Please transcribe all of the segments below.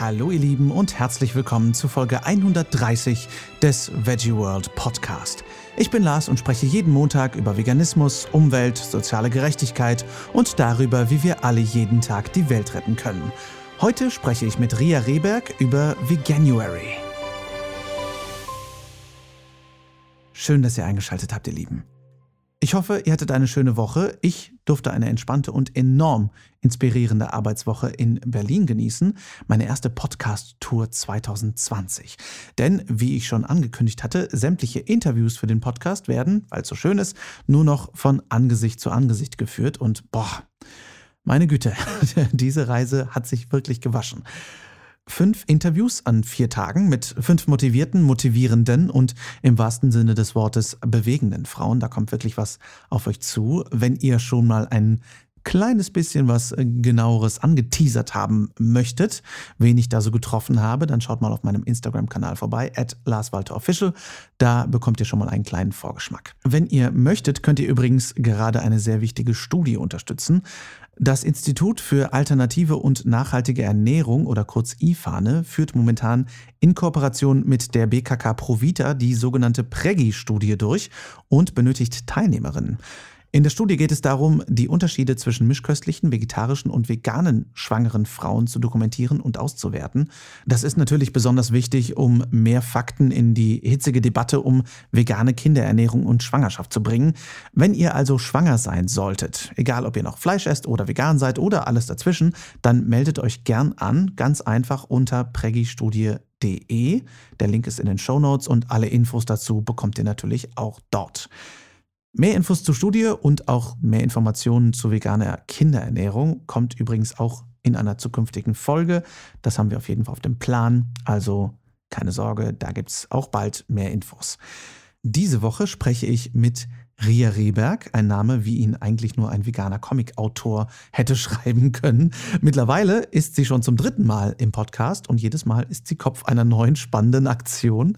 Hallo ihr Lieben und herzlich willkommen zu Folge 130 des Veggie World Podcast. Ich bin Lars und spreche jeden Montag über Veganismus, Umwelt, soziale Gerechtigkeit und darüber, wie wir alle jeden Tag die Welt retten können. Heute spreche ich mit Ria Rehberg über Veganuary. Schön, dass ihr eingeschaltet habt, ihr Lieben. Ich hoffe, ihr hattet eine schöne Woche. Ich durfte eine entspannte und enorm inspirierende Arbeitswoche in Berlin genießen, meine erste Podcast-Tour 2020. Denn, wie ich schon angekündigt hatte, sämtliche Interviews für den Podcast werden, weil es so schön ist, nur noch von Angesicht zu Angesicht geführt und boah, meine Güte, diese Reise hat sich wirklich gewaschen fünf Interviews an vier Tagen mit fünf motivierten, motivierenden und im wahrsten Sinne des Wortes bewegenden Frauen. Da kommt wirklich was auf euch zu. Wenn ihr schon mal ein kleines bisschen was äh, genaueres angeteasert haben möchtet, wen ich da so getroffen habe, dann schaut mal auf meinem Instagram-Kanal vorbei, at LarsWalterOfficial. Da bekommt ihr schon mal einen kleinen Vorgeschmack. Wenn ihr möchtet, könnt ihr übrigens gerade eine sehr wichtige Studie unterstützen. Das Institut für alternative und nachhaltige Ernährung oder kurz IFANE führt momentan in Kooperation mit der BKK Provita die sogenannte PREGI-Studie durch und benötigt Teilnehmerinnen. In der Studie geht es darum, die Unterschiede zwischen mischköstlichen, vegetarischen und veganen schwangeren Frauen zu dokumentieren und auszuwerten. Das ist natürlich besonders wichtig, um mehr Fakten in die hitzige Debatte um vegane Kinderernährung und Schwangerschaft zu bringen. Wenn ihr also schwanger sein solltet, egal ob ihr noch Fleisch esst oder vegan seid oder alles dazwischen, dann meldet euch gern an, ganz einfach unter pregistudie.de. Der Link ist in den Show Notes und alle Infos dazu bekommt ihr natürlich auch dort. Mehr Infos zur Studie und auch mehr Informationen zu veganer Kinderernährung kommt übrigens auch in einer zukünftigen Folge. Das haben wir auf jeden Fall auf dem Plan. Also keine Sorge, da gibt es auch bald mehr Infos. Diese Woche spreche ich mit Ria Rehberg, ein Name, wie ihn eigentlich nur ein veganer Comicautor hätte schreiben können. Mittlerweile ist sie schon zum dritten Mal im Podcast und jedes Mal ist sie Kopf einer neuen spannenden Aktion.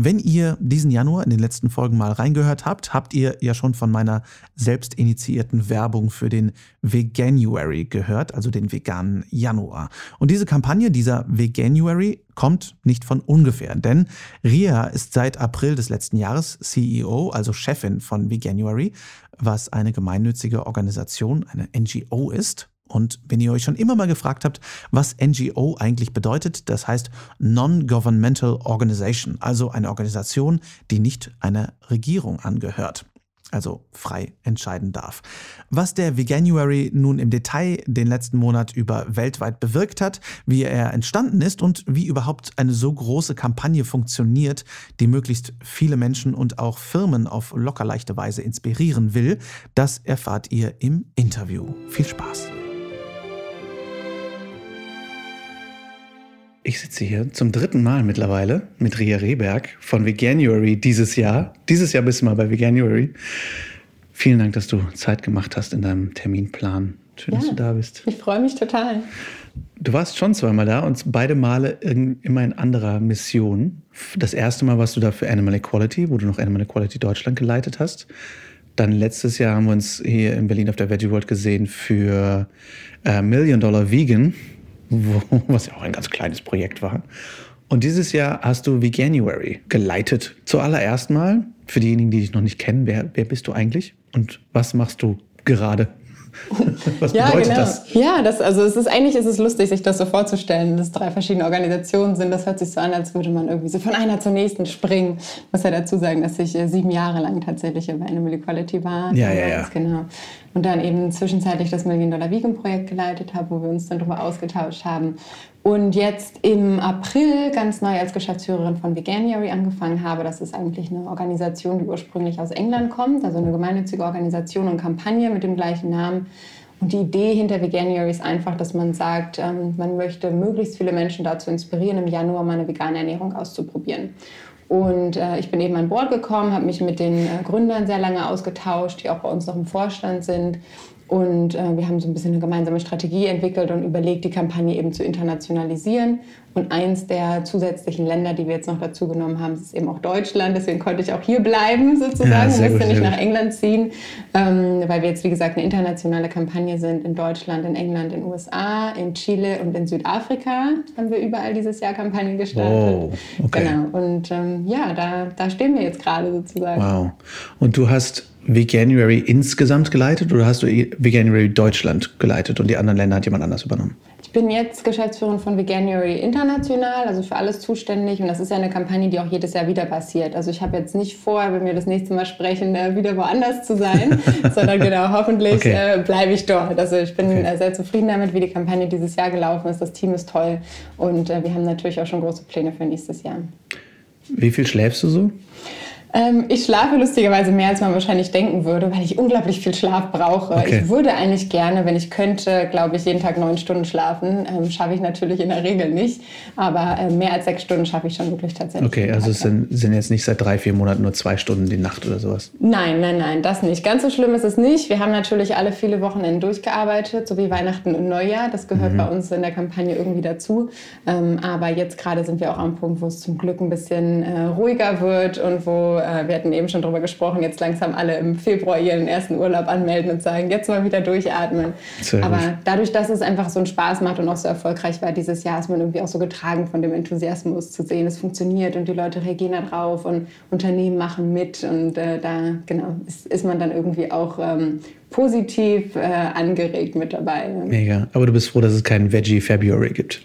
Wenn ihr diesen Januar in den letzten Folgen mal reingehört habt, habt ihr ja schon von meiner selbst initiierten Werbung für den Veganuary gehört, also den veganen Januar. Und diese Kampagne, dieser Veganuary, kommt nicht von ungefähr, denn Ria ist seit April des letzten Jahres CEO, also Chefin von Veganuary, was eine gemeinnützige Organisation, eine NGO ist und wenn ihr euch schon immer mal gefragt habt, was NGO eigentlich bedeutet, das heißt Non-Governmental Organization, also eine Organisation, die nicht einer Regierung angehört also frei entscheiden darf. Was der Veganuary nun im Detail den letzten Monat über weltweit bewirkt hat, wie er entstanden ist und wie überhaupt eine so große Kampagne funktioniert, die möglichst viele Menschen und auch Firmen auf locker leichte Weise inspirieren will, das erfahrt ihr im Interview. Viel Spaß! Ich sitze hier zum dritten Mal mittlerweile mit Ria Rehberg von Veganuary dieses Jahr. Dieses Jahr bist du mal bei Veganuary. Vielen Dank, dass du Zeit gemacht hast in deinem Terminplan. Schön, ja, dass du da bist. Ich freue mich total. Du warst schon zweimal da und beide Male immer in anderer Mission. Das erste Mal warst du da für Animal Equality, wo du noch Animal Equality Deutschland geleitet hast. Dann letztes Jahr haben wir uns hier in Berlin auf der Veggie World gesehen für äh, Million Dollar Vegan, was ja auch ein ganz kleines Projekt war. Und dieses Jahr hast du Veganuary geleitet. Zuallererst mal, für diejenigen, die dich noch nicht kennen, wer, wer bist du eigentlich und was machst du gerade? Was ja, bedeutet genau. das? Ja, das, also es ist eigentlich ist es lustig, sich das so vorzustellen, dass drei verschiedene Organisationen sind. Das hört sich so an, als würde man irgendwie so von einer zur nächsten springen. Ich muss ja dazu sagen, dass ich äh, sieben Jahre lang tatsächlich bei Animal Equality war. Ja, ja, ja. Genau. Und dann eben zwischenzeitlich das Million Dollar Vegan Projekt geleitet habe, wo wir uns dann darüber ausgetauscht haben. Und jetzt im April ganz neu als Geschäftsführerin von Veganuary angefangen habe. Das ist eigentlich eine Organisation, die ursprünglich aus England kommt, also eine gemeinnützige Organisation und Kampagne mit dem gleichen Namen. Und die Idee hinter Veganuary ist einfach, dass man sagt, ähm, man möchte möglichst viele Menschen dazu inspirieren, im Januar mal eine vegane Ernährung auszuprobieren. Und äh, ich bin eben an Bord gekommen, habe mich mit den äh, Gründern sehr lange ausgetauscht, die auch bei uns noch im Vorstand sind Und äh, wir haben so ein bisschen eine gemeinsame Strategie entwickelt und überlegt, die Kampagne eben zu internationalisieren. Und eins der zusätzlichen Länder, die wir jetzt noch dazu genommen haben, ist eben auch Deutschland. Deswegen konnte ich auch hier bleiben sozusagen, ja, musste gut, nicht nach England ziehen, ähm, weil wir jetzt, wie gesagt, eine internationale Kampagne sind in Deutschland, in England, in den USA, in Chile und in Südafrika haben wir überall dieses Jahr Kampagnen gestartet. Oh, okay. Genau. Und ähm, ja, da, da stehen wir jetzt gerade sozusagen. Wow. Und du hast Veganuary insgesamt geleitet oder hast du Veganuary Deutschland geleitet und die anderen Länder hat jemand anders übernommen? Ich bin jetzt Geschäftsführerin von Veganuary International, also für alles zuständig. Und das ist ja eine Kampagne, die auch jedes Jahr wieder passiert. Also ich habe jetzt nicht vor, wenn wir das nächste Mal sprechen, äh, wieder woanders zu sein, sondern genau, hoffentlich okay. äh, bleibe ich dort. Also ich bin okay. Äh, sehr zufrieden damit, wie die Kampagne dieses Jahr gelaufen ist. Das Team ist toll und wir haben natürlich auch schon große Pläne für nächstes Jahr. Wie viel schläfst du so? Ähm, ich schlafe lustigerweise mehr, als man wahrscheinlich denken würde, weil ich unglaublich viel Schlaf brauche. Okay. Ich würde eigentlich gerne, wenn ich könnte, glaube ich, jeden Tag neun Stunden schlafen. Ähm, schaffe ich natürlich in der Regel nicht, aber äh, mehr als sechs Stunden schaffe ich schon wirklich tatsächlich. Okay, also es sind, sind, jetzt nicht seit drei, vier Monaten nur zwei Stunden die Nacht oder sowas? Nein, nein, nein, das nicht. Ganz so schlimm ist es nicht. Wir haben natürlich alle viele Wochenenden durchgearbeitet, so wie Weihnachten und Neujahr. Das gehört mhm. bei uns in der Kampagne irgendwie dazu. Ähm, aber jetzt gerade sind wir auch am Punkt, wo es zum Glück ein bisschen äh, ruhiger wird und wo äh, wir hatten eben schon darüber gesprochen, jetzt langsam alle im Februar ihren ersten Urlaub anmelden und sagen, jetzt mal wieder durchatmen. Sehr Aber gut. dadurch, dass es einfach so einen Spaß macht und auch so erfolgreich war dieses Jahr, ist man irgendwie auch so getragen von dem Enthusiasmus zu sehen, es funktioniert und die Leute reagieren darauf und Unternehmen machen mit und äh, da genau ist, ist, man dann irgendwie auch ähm, positiv äh, angeregt mit dabei. Mega. Aber du bist froh, dass es keinen Veggie February gibt.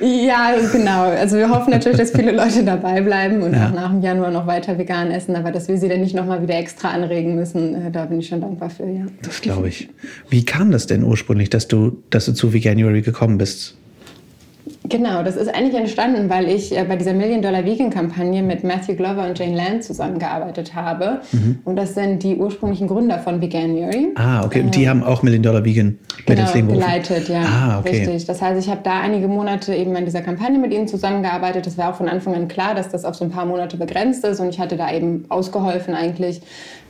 Ja, genau. Also wir hoffen natürlich, dass viele Leute dabei bleiben und ja. auch nach dem Januar noch weiter vegan essen. Aber dass wir sie dann nicht nochmal wieder extra anregen müssen, äh, da bin ich schon dankbar für. Ja. Das glaube ich. Wie kam das denn ursprünglich, dass du, dass du zu Veganuary gekommen bist? Genau, das ist eigentlich entstanden, weil ich äh, bei dieser Million Dollar Vegan Kampagne mit Matthew Glover und Jane Land zusammengearbeitet habe. Mhm. Und das sind die ursprünglichen Gründer von Veganuary. Ah, okay. Und die äh, haben auch Million Dollar Vegan genau, mit ins Leben geleitet, ja. Ah, okay. Richtig. Das heißt, ich habe da einige Monate eben an dieser Kampagne mit ihnen zusammengearbeitet. Das war auch von Anfang an klar, dass das auf so ein paar Monate begrenzt ist. Und ich hatte da eben ausgeholfen eigentlich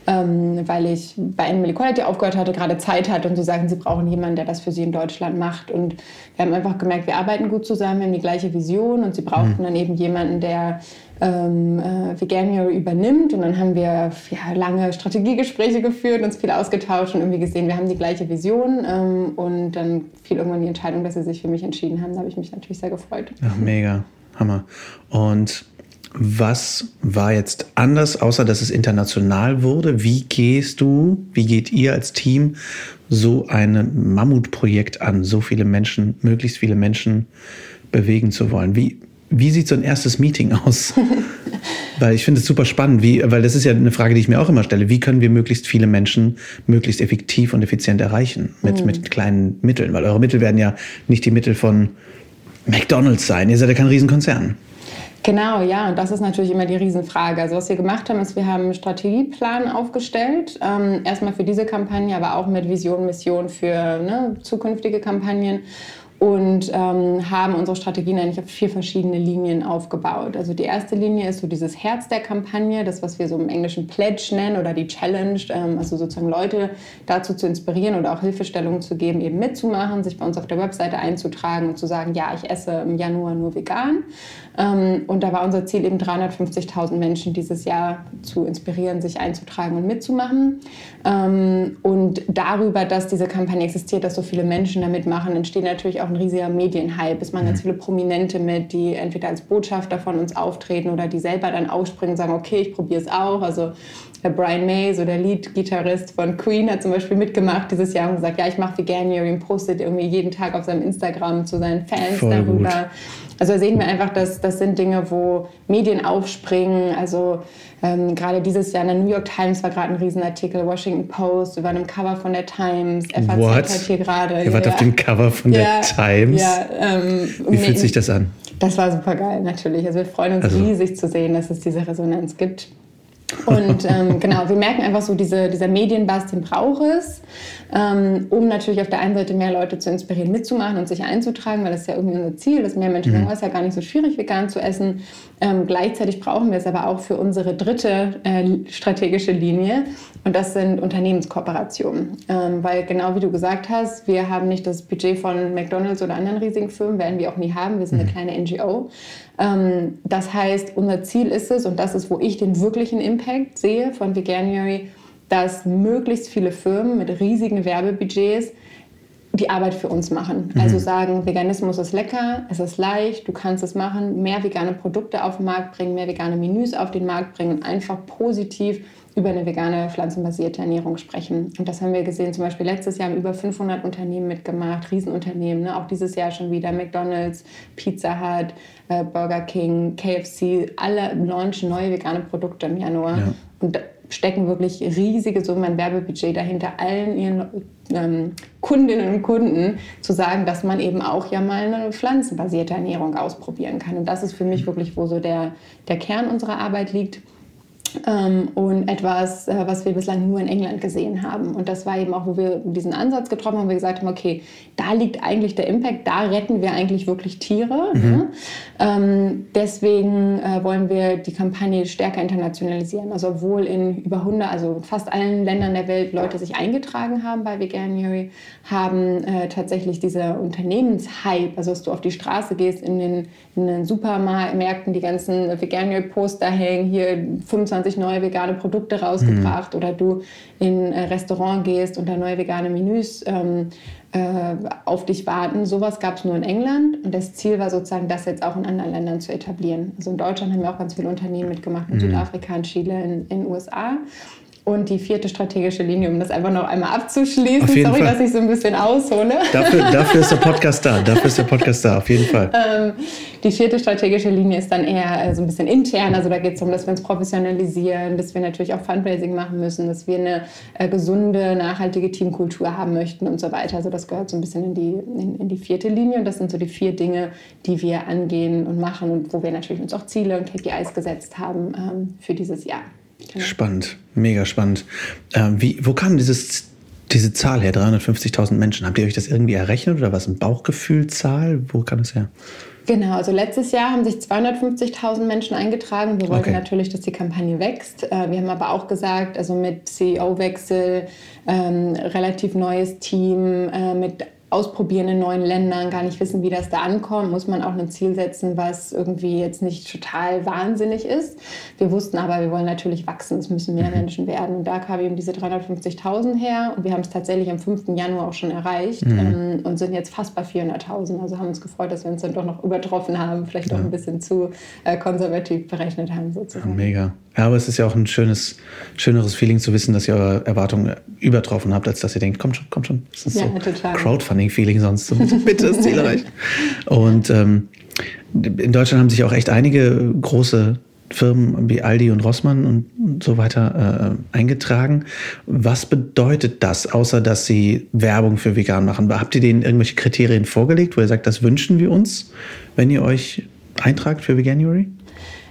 ähm, weil ich bei Animal Equality aufgehört hatte, gerade Zeit hatte und sie sagen, sie brauchen jemanden, der das für sie in Deutschland macht. Und wir haben einfach gemerkt, wir arbeiten gut zusammen, wir haben die gleiche Vision und sie brauchten mhm. dann eben jemanden, der ähm, äh, Veganuary übernimmt. Und dann haben wir ja, lange Strategiegespräche geführt, uns viel ausgetauscht und irgendwie gesehen, wir haben die gleiche Vision. Ähm, und dann fiel irgendwann die Entscheidung, dass sie sich für mich entschieden haben. Da habe ich mich natürlich sehr gefreut. Ach, mega. Hammer. Und was war jetzt anders, außer dass es international wurde? Wie gehst du, wie geht ihr als Team so ein Mammutprojekt an, so viele Menschen, möglichst viele Menschen bewegen zu wollen? Wie, wie sieht so ein erstes Meeting aus? weil ich finde es super spannend, wie, weil das ist ja eine Frage, die ich mir auch immer stelle. Wie können wir möglichst viele Menschen möglichst effektiv und effizient erreichen mit, mhm. mit kleinen Mitteln? Weil eure Mittel werden ja nicht die Mittel von McDonalds sein. Ihr seid ja kein Riesenkonzern. Genau, ja, und das ist natürlich immer die Riesenfrage. Also was wir gemacht haben, ist, wir haben einen Strategieplan aufgestellt, ähm, erstmal für diese Kampagne, aber auch mit Vision, Mission für ne, zukünftige Kampagnen und ähm, haben unsere Strategien eigentlich auf vier verschiedene Linien aufgebaut. Also die erste Linie ist so dieses Herz der Kampagne, das, was wir so im Englischen Pledge nennen oder die Challenge, ähm, also sozusagen Leute dazu zu inspirieren oder auch Hilfestellungen zu geben, eben mitzumachen, sich bei uns auf der Webseite einzutragen und zu sagen, ja, ich esse im Januar nur vegan. Ähm, und da war unser Ziel eben 350.000 Menschen dieses Jahr zu inspirieren, sich einzutragen und mitzumachen. Ähm, und darüber, dass diese Kampagne existiert, dass so viele Menschen da mitmachen, entsteht natürlich auch auch ein riesiger Medienhype. Es machen ganz mhm. viele Prominente mit, die entweder als Botschafter von uns auftreten oder die selber dann ausspringen und sagen, okay, ich probiere es auch. Also der Brian May, so der Lead-Gitarrist von Queen, hat zum Beispiel mitgemacht dieses Jahr und gesagt, ja, ich mache Veganuary und postet irgendwie jeden Tag auf seinem Instagram zu seinen Fans Voll darüber. Gut. Also da sehen wir einfach, dass das sind Dinge, wo Medien aufspringen. Also ähm, gerade dieses Jahr in der New York Times war gerade ein Riesenartikel, Washington Post, waren im Cover von der Times, FAZ What? hat hier gerade. Ihr wart ja. auf dem Cover von ja, der Times? Ja. Ähm, Wie fühlt sich das an? Das war super geil, natürlich. Also wir freuen uns also. riesig zu sehen, dass es diese Resonanz gibt. Und ähm, genau, wir merken einfach so, diese, dieser Medienbass, den braucht es, ähm, um natürlich auf der einen Seite mehr Leute zu inspirieren, mitzumachen und sich einzutragen, weil das ist ja irgendwie unser Ziel, dass mehr Menschen mhm. sagen, oh, ist ja gar nicht so schwierig, vegan zu essen. Ähm, gleichzeitig brauchen wir es aber auch für unsere dritte äh, strategische Linie und das sind Unternehmenskooperationen. Ähm, weil genau wie du gesagt hast, wir haben nicht das Budget von McDonalds oder anderen riesigen Firmen, werden wir auch nie haben, wir sind eine mhm. kleine NGO. Ähm, das heißt, unser Ziel ist es, und das ist, wo ich den wirklichen Impact sehe von Veganuary, dass möglichst viele Firmen mit riesigen Werbebudgets die Arbeit für uns machen. Mhm. Also sagen, Veganismus ist lecker, es ist leicht, du kannst es machen, mehr vegane Produkte auf den Markt bringen, mehr vegane Menüs auf den Markt bringen, einfach positiv über eine vegane, pflanzenbasierte Ernährung sprechen. Und das haben wir gesehen, zum Beispiel letztes Jahr haben über 500 Unternehmen mitgemacht, Riesenunternehmen, ne? auch dieses Jahr schon wieder McDonald's, Pizza Hut, äh, Burger King, KFC, alle launchen neue vegane Produkte im Januar. Ja. Und stecken wirklich riesige Summen an Werbebudget dahinter, allen ihren ähm, Kundinnen und Kunden zu sagen, dass man eben auch ja mal eine pflanzenbasierte Ernährung ausprobieren kann. Und das ist für mich wirklich, wo so der, der Kern unserer Arbeit liegt. Ähm, und etwas, äh, was wir bislang nur in England gesehen haben. Und das war eben auch, wo wir diesen Ansatz getroffen haben, wo wir gesagt haben, okay, da liegt eigentlich der Impact, da retten wir eigentlich wirklich Tiere. Mhm. Ne? Ähm, deswegen äh, wollen wir die Kampagne stärker internationalisieren. Also obwohl in über 100, also fast allen Ländern der Welt Leute sich eingetragen haben bei Veganuary, haben äh, tatsächlich dieser Unternehmenshype, also dass du auf die Straße gehst, in den, in den Supermärkten die ganzen Veganuary-Poster hängen, hier 25 25 neue vegane Produkte rausgebracht mhm. oder du in ein Restaurant gehst und da neue vegane Menüs ähm, äh, auf dich warten. Sowas gab es nur in England und das Ziel war sozusagen, das jetzt auch in anderen Ländern zu etablieren. Also in Deutschland haben wir auch ganz viele Unternehmen mitgemacht, in mhm. Südafrika, in Chile, in den USA. Und die vierte strategische Linie, um das einfach noch einmal abzuschließen. Sorry, Fall. dass ich so ein bisschen aushole. Dafür, dafür, ist der Podcast da. Dafür ist der Podcast da, auf jeden Fall. Ähm, die vierte strategische Linie ist dann eher äh, so ein bisschen intern. Also da geht es darum, dass wir uns professionalisieren, dass wir natürlich auch Fundraising machen müssen, dass wir eine äh, gesunde, nachhaltige Teamkultur haben möchten und so weiter. Also das gehört so ein bisschen in die, in, in, die vierte Linie. Und das sind so die vier Dinge, die wir angehen und machen und wo wir natürlich uns auch Ziele und KPIs gesetzt haben ähm, für dieses Jahr. Genau. Spannend, mega spannend. Ähm, wie, wo kam dieses, diese Zahl her, 350.000 Menschen? Habt ihr euch das irgendwie errechnet oder was, eine Bauchgefühlzahl? Wo kam das her? Genau, also letztes Jahr haben sich 250.000 Menschen eingetragen. Wir wollten okay. natürlich, dass die Kampagne wächst. Äh, wir haben aber auch gesagt, also mit CEO-Wechsel, ähm, relativ neues Team, äh, mit ausprobieren in neuen Ländern, gar nicht wissen, wie das da ankommt, muss man auch ein Ziel setzen, was irgendwie jetzt nicht total wahnsinnig ist. Wir wussten aber, wir wollen natürlich wachsen, es müssen mehr mhm. Menschen werden. Und da kam eben diese 350.000 her und wir haben es tatsächlich am 5. Januar auch schon erreicht mhm. ähm, und sind jetzt fast bei 400.000. Also haben uns gefreut, dass wir uns dann doch noch übertroffen haben, vielleicht ja. auch ein bisschen zu äh, konservativ berechnet haben sozusagen. Ja, mega. Ja, aber es ist ja auch ein schönes, schöneres Feeling zu wissen, dass ihr eure Erwartungen übertroffen habt, als dass ihr denkt, kommt schon, kommt schon. Das ist ja, so total. Crowdfunding-Feeling sonst. So, bitte das Ziel erreicht. Und ähm, in Deutschland haben sich auch echt einige große Firmen wie Aldi und Rossmann und so weiter äh, eingetragen. Was bedeutet das, außer dass sie Werbung für vegan machen? Habt ihr denen irgendwelche Kriterien vorgelegt, wo ihr sagt, das wünschen wir uns, wenn ihr euch eintragt für Veganuary?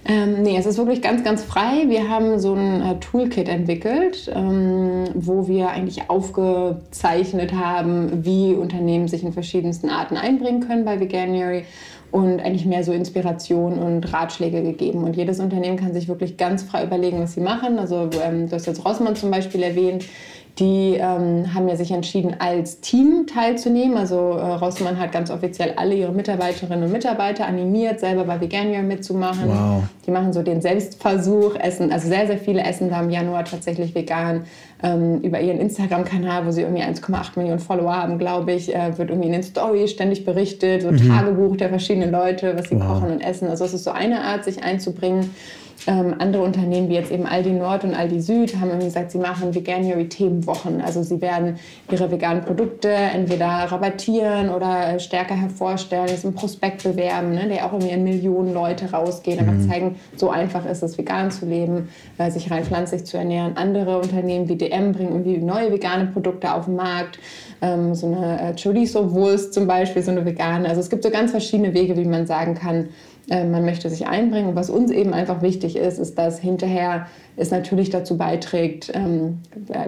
Ähm, nee, es ist wirklich ganz, ganz frei. Wir haben so ein äh, Toolkit entwickelt, ähm, wo wir eigentlich aufgezeichnet haben, wie Unternehmen sich in verschiedensten Arten einbringen können bei Veganuary und eigentlich mehr so Inspiration und Ratschläge gegeben. Und jedes Unternehmen kann sich wirklich ganz frei überlegen, was sie machen. Also ähm, du hast jetzt Rossmann zum Beispiel erwähnt. Die ähm, haben ja sich entschieden, als Team teilzunehmen. Also äh, Rossmann hat ganz offiziell alle ihre Mitarbeiterinnen und Mitarbeiter animiert, selber bei Veganuary mitzumachen. Wow. Die machen so den Selbstversuch, essen, also sehr, sehr viele essen da im Januar tatsächlich vegan. Ähm, über ihren Instagram-Kanal, wo sie irgendwie 1,8 Millionen Follower haben, glaube ich, äh, wird irgendwie in den Stories ständig berichtet, so mhm. Tagebuch der verschiedenen Leute, was sie wow. kochen und essen. Also es ist so eine Art, sich einzubringen. Ähm, andere Unternehmen wie jetzt eben Aldi Nord und Aldi Süd haben irgendwie gesagt, sie machen Veganuary-Themenwochen. Also sie werden ihre veganen Produkte entweder rabattieren oder stärker hervorstellen, jetzt im Prospekt bewerben, ne, der auch irgendwie in Millionen Leute rausgehen, aber mhm. zeigen, so einfach ist es, vegan zu leben, äh, sich rein pflanzlich zu ernähren. Andere Unternehmen wie DM bringen irgendwie neue vegane Produkte auf den Markt. Ähm, so eine äh, Chorizo-Wurst zum Beispiel, so eine vegane. Also es gibt so ganz verschiedene Wege, wie man sagen kann, äh, man möchte sich einbringen. Und was uns eben einfach wichtig ist, ist, dass hinterher es natürlich dazu beiträgt, ähm,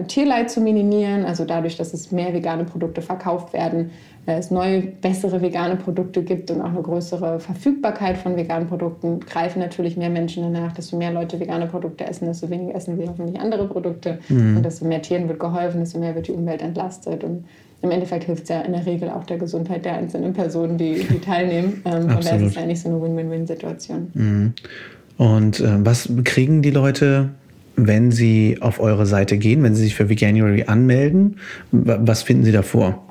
Tierleid zu minimieren. Also dadurch, dass es mehr vegane Produkte verkauft werden, äh, es neue, bessere vegane Produkte gibt und auch eine größere Verfügbarkeit von veganen Produkten, greifen natürlich mehr Menschen danach. Desto mehr Leute vegane Produkte essen, desto weniger essen sie hoffentlich andere Produkte. Mhm. Und desto mehr Tieren wird geholfen, desto mehr wird die Umwelt entlastet. Und im Endeffekt hilft es ja in der Regel auch der Gesundheit der einzelnen Personen, die, die teilnehmen. Ähm, von daher ist es eigentlich so eine Win-Win-Win-Situation. Mhm. Und äh, was kriegen die Leute, wenn sie auf eure Seite gehen, wenn sie sich für Veganuary anmelden? Was finden sie davor?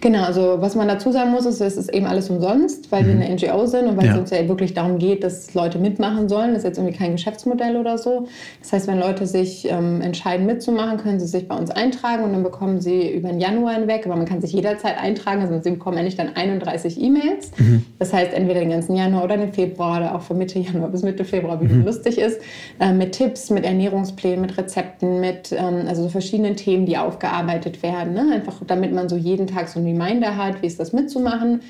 Genau, also was man dazu sagen muss, ist, es ist eben alles umsonst, weil mhm. wir eine NGO sind und weil ja. es uns ja wirklich darum geht, dass Leute mitmachen sollen. Das ist jetzt irgendwie kein Geschäftsmodell oder so. Das heißt, wenn Leute sich ähm, entscheiden mitzumachen, können sie sich bei uns eintragen und dann bekommen sie über den Januar hinweg, aber man kann sich jederzeit eintragen, also sie bekommen eigentlich dann 31 E-Mails. Mhm. Das heißt, entweder den ganzen Januar oder den Februar oder auch von Mitte Januar bis Mitte Februar, wie mhm. lustig ist, äh, mit Tipps, mit Ernährungsplänen, mit Rezepten, mit ähm, also so verschiedenen Themen, die aufgearbeitet werden. Ne? Einfach damit man so jeden Tag so Reminder hat, wie ist das mitzumachen.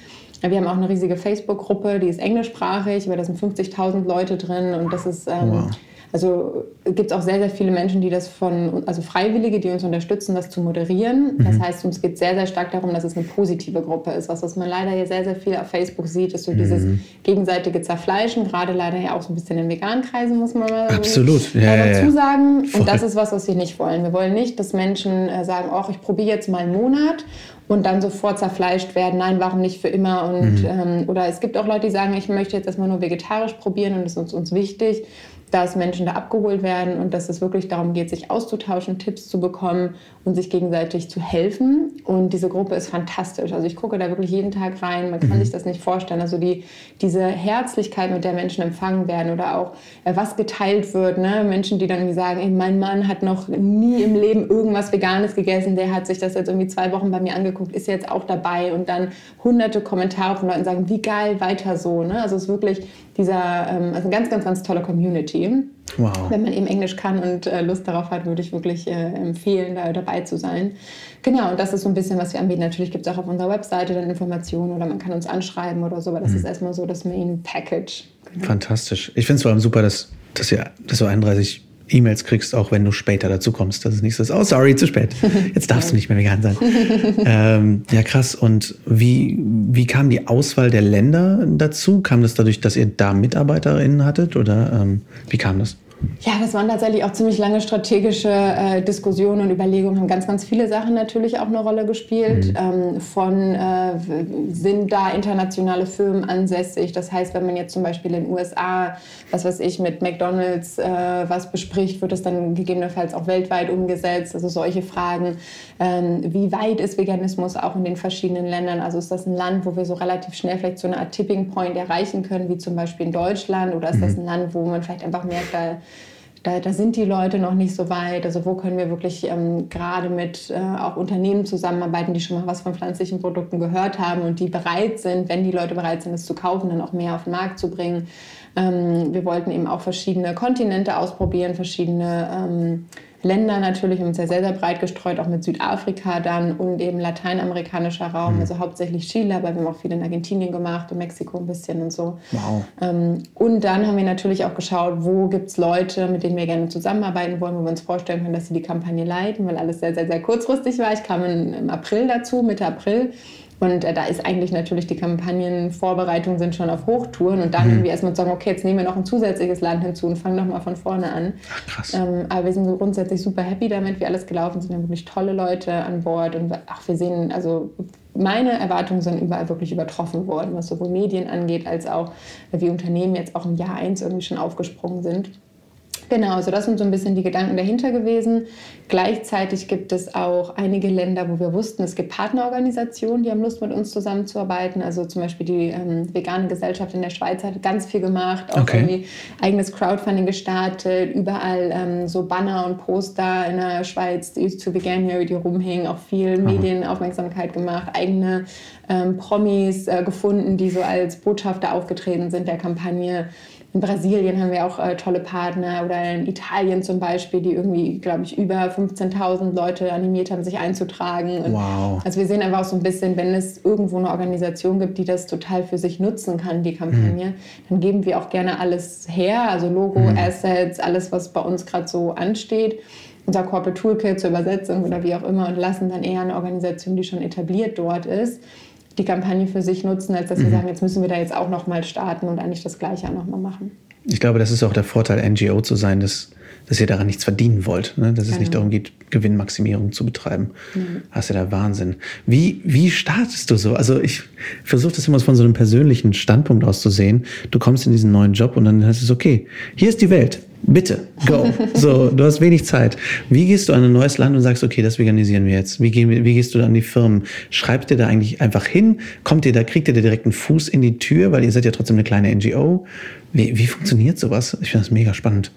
Wir haben auch eine riesige Facebook-Gruppe, die ist englischsprachig, aber da sind 50.000 Leute drin und das ist ähm, wow. Also gibt es auch sehr, sehr viele Menschen, die das von, also Freiwillige, die uns unterstützen, das zu moderieren. Mhm. Das heißt, uns geht sehr, sehr stark darum, dass es eine positive Gruppe ist. Was, was man leider hier sehr, sehr viel auf Facebook sieht, ist so mhm. dieses gegenseitige Zerfleischen, gerade leider ja auch so ein bisschen in veganen Kreisen, muss man mal Absolut. Ja, dazu sagen. Ja, Und das ist was, was wir nicht wollen. Wir wollen nicht, dass Menschen äh, sagen, oh, ich probiere jetzt mal einen Monat und dann sofort zerfleischt werden. Nein, warum nicht für immer? Und, mhm. ähm, oder es gibt auch Leute, die sagen, ich möchte jetzt erstmal nur vegetarisch probieren und das ist uns, uns wichtig dass Menschen da abgeholt werden und dass es wirklich darum geht, sich auszutauschen, Tipps zu bekommen und sich gegenseitig zu helfen. Und diese Gruppe ist fantastisch. Also ich gucke da wirklich jeden Tag rein. Man kann mhm. sich das nicht vorstellen. Also die, diese Herzlichkeit, mit der Menschen empfangen werden oder auch äh, was geteilt wird. Ne? Menschen, die dann irgendwie sagen, ey, mein Mann hat noch nie im Leben irgendwas Veganes gegessen. Der hat sich das jetzt irgendwie zwei Wochen bei mir angeguckt, ist jetzt auch dabei. Und dann hunderte Kommentare von Leuten sagen, wie geil, weiter so. Ne? Also es ist wirklich dieser, ähm, also eine ganz, ganz, ganz tolle Community. Wow. Wenn man eben Englisch kann und äh, Lust darauf hat, würde ich wirklich äh, empfehlen, da dabei zu sein. Genau, und das ist so ein bisschen, was wir anbieten. Natürlich gibt es auch auf unserer Webseite dann Informationen oder man kann uns anschreiben oder so, aber das mhm. ist erstmal so das Main Package. Genau. Fantastisch. Ich finde es vor allem super, dass, dass, ihr, dass du 31 E-Mails kriegst, auch wenn du später dazu kommst. Das ist nicht so, oh sorry, zu spät. Jetzt darfst du nicht mehr vegan sein. ähm, ja, krass. Und wie, wie kam die Auswahl der Länder dazu? Kam das dadurch, dass ihr da MitarbeiterInnen hattet oder ähm, wie kam das? Ja, das waren tatsächlich auch ziemlich lange strategische äh, Diskussionen und Überlegungen, haben ganz, ganz viele Sachen natürlich auch eine Rolle gespielt. Mhm. Ähm, von äh, sind da internationale Firmen ansässig? Das heißt, wenn man jetzt zum Beispiel in den USA, was weiß ich, mit McDonalds äh, was bespricht, wird es dann gegebenenfalls auch weltweit umgesetzt? Also solche Fragen. Ähm, wie weit ist Veganismus auch in den verschiedenen Ländern? Also ist das ein Land, wo wir so relativ schnell vielleicht so eine Art Tipping Point erreichen können, wie zum Beispiel in Deutschland? Oder ist mhm. das ein Land, wo man vielleicht einfach merkt, da da, da, sind die Leute noch nicht so weit. Also wo können wir wirklich ähm, gerade mit äh, auch Unternehmen zusammenarbeiten, die schon mal was von pflanzlichen Produkten gehört haben und die bereit sind, wenn die Leute bereit sind, es zu kaufen, dann auch mehr auf den Markt zu bringen. Ähm, wir wollten eben auch verschiedene Kontinente ausprobieren, verschiedene ähm, Länder natürlich und sehr, sehr, sehr breit gestreut, auch mit Südafrika dann und eben lateinamerikanischer Raum, mhm. also hauptsächlich Chile, aber wir haben auch viel in Argentinien gemacht und Mexiko ein bisschen und so. Wow. Ähm, und dann haben wir natürlich auch geschaut, wo gibt es Leute, mit denen wir gerne zusammenarbeiten wollen, wo wir uns vorstellen können, dass sie die Kampagne leiten, weil alles sehr, sehr, sehr kurzfristig war. Ich kam im April dazu, Mitte April. Und äh, da ist eigentlich natürlich die Kampagnenvorbereitungen sind schon auf Hochtouren und dann mhm. irgendwie erstmal zu sagen, okay, jetzt nehmen wir noch ein zusätzliches Land hinzu und fangen nochmal von vorne an. Ach, krass. Ähm, aber wir sind so grundsätzlich super happy damit, wie alles gelaufen ist. Wir haben wirklich tolle Leute an Bord und ach, wir sehen, also meine Erwartungen sind überall wirklich übertroffen worden, was sowohl Medien angeht, als auch wie Unternehmen jetzt auch im Jahr eins irgendwie schon aufgesprungen sind. Genau, also das sind so ein bisschen die Gedanken dahinter gewesen. Gleichzeitig gibt es auch einige Länder, wo wir wussten, es gibt Partnerorganisationen, die haben Lust, mit uns zusammenzuarbeiten. Also zum Beispiel die ähm, vegane Gesellschaft in der Schweiz hat ganz viel gemacht, auch okay. irgendwie eigenes Crowdfunding gestartet, überall ähm, so Banner und Poster in der Schweiz, die zu Veganuary, die rumhängen, auch viel Medienaufmerksamkeit gemacht, eigene ähm, Promis äh, gefunden, die so als Botschafter aufgetreten sind der Kampagne. In Brasilien haben wir auch äh, tolle Partner oder in Italien zum Beispiel, die irgendwie, glaube ich, über 15.000 Leute animiert haben, sich einzutragen. Und wow. Also wir sehen einfach auch so ein bisschen, wenn es irgendwo eine Organisation gibt, die das total für sich nutzen kann, die Kampagne, mhm. dann geben wir auch gerne alles her, also Logo, mhm. Assets, alles, was bei uns gerade so ansteht unser Corporate Toolkit zur Übersetzung oder wie auch immer und lassen dann eher eine Organisation, die schon etabliert dort ist, die Kampagne für sich nutzen, als dass mhm. wir sagen, jetzt müssen wir da jetzt auch nochmal starten und eigentlich das Gleiche auch nochmal machen. Ich glaube, das ist auch der Vorteil, NGO zu sein, dass, dass ihr daran nichts verdienen wollt. Ne? Dass es genau. nicht darum geht, Gewinnmaximierung zu betreiben. Mhm. Das ist ja der Wahnsinn. Wie, wie startest du so? Also ich versuche das immer von so einem persönlichen Standpunkt aus zu sehen. Du kommst in diesen neuen Job und dann heißt es, okay, hier ist die Welt. Bitte, go. So, du hast wenig Zeit. Wie gehst du an ein neues Land und sagst, okay, das veganisieren wir jetzt? Wie, gehen, wie gehst du an die Firmen? Schreibt ihr da eigentlich einfach hin? Kommt ihr da, kriegt ihr da direkt einen Fuß in die Tür? Weil ihr seid ja trotzdem eine kleine NGO. Wie, wie funktioniert sowas? Ich finde das mega spannend.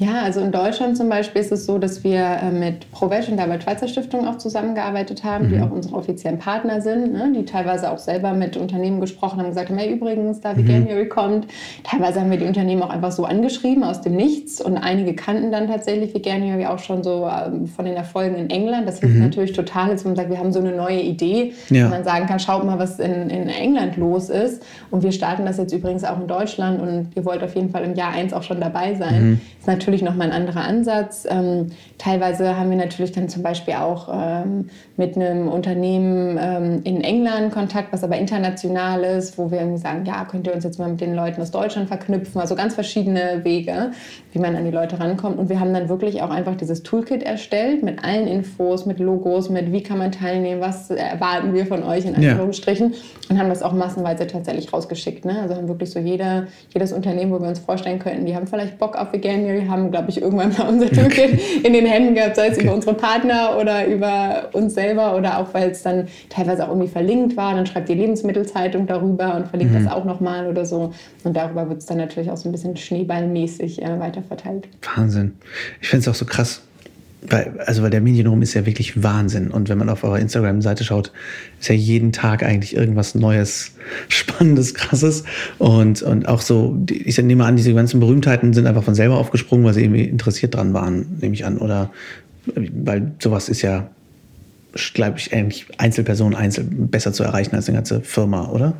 Ja, also in Deutschland zum Beispiel ist es so, dass wir äh, mit ProVeg und der Albert-Schweitzer Stiftung auch zusammengearbeitet haben, mhm. die auch unsere offiziellen Partner sind, ne, die teilweise auch selber mit Unternehmen gesprochen haben, gesagt haben, hey, übrigens, da Veganuary mhm. kommt. Teilweise haben wir die Unternehmen auch einfach so angeschrieben aus dem Nichts und einige kannten dann tatsächlich Veganuary auch schon so ähm, von den Erfolgen in England. Das hilft mhm. natürlich total, dass man sagt, wir haben so eine neue Idee, ja. man sagen kann, schaut mal, was in, in England los ist. Und wir starten das jetzt übrigens auch in Deutschland und ihr wollt auf jeden Fall im Jahr eins auch schon dabei sein. Mhm. Ist natürlich natürlich nochmal ein anderer Ansatz. Ähm, teilweise haben wir natürlich dann zum Beispiel auch ähm, mit einem Unternehmen ähm, in England Kontakt, was aber international ist, wo wir irgendwie sagen, ja, könnt ihr uns jetzt mal mit den Leuten aus Deutschland verknüpfen. Also ganz verschiedene Wege, wie man an die Leute rankommt. Und wir haben dann wirklich auch einfach dieses Toolkit erstellt mit allen Infos, mit Logos, mit wie kann man teilnehmen, was erwarten wir von euch in Anführungsstrichen. Ja. Und haben das auch massenweise tatsächlich rausgeschickt. Ne? Also haben wirklich so jeder, jedes Unternehmen, wo wir uns vorstellen könnten, die haben vielleicht Bock auf Veganuary, haben haben, glaube ich, irgendwann mal unser Toolkit okay. in den Händen gehabt, sei es okay. über unsere Partner oder über uns selber oder auch, weil es dann teilweise auch irgendwie verlinkt war. Dann schreibt die Lebensmittelzeitung darüber und verlinkt mhm. das auch nochmal oder so. Und darüber wird es dann natürlich auch so ein bisschen schneeballmäßig äh, weiterverteilt. Wahnsinn. Ich finde es auch so krass weil, also weil der Medienraum ist ja wirklich Wahnsinn. Und wenn man auf eurer Instagram-Seite schaut, ist ja jeden Tag eigentlich irgendwas Neues, Spannendes, Krasses. Und, und auch so, ich nehme an, diese ganzen Berühmtheiten sind einfach von selber aufgesprungen, weil sie irgendwie interessiert dran waren, nehme ich an. Oder weil sowas ist ja, glaube ich, eigentlich Einzelpersonen einzeln besser zu erreichen als eine ganze Firma, oder?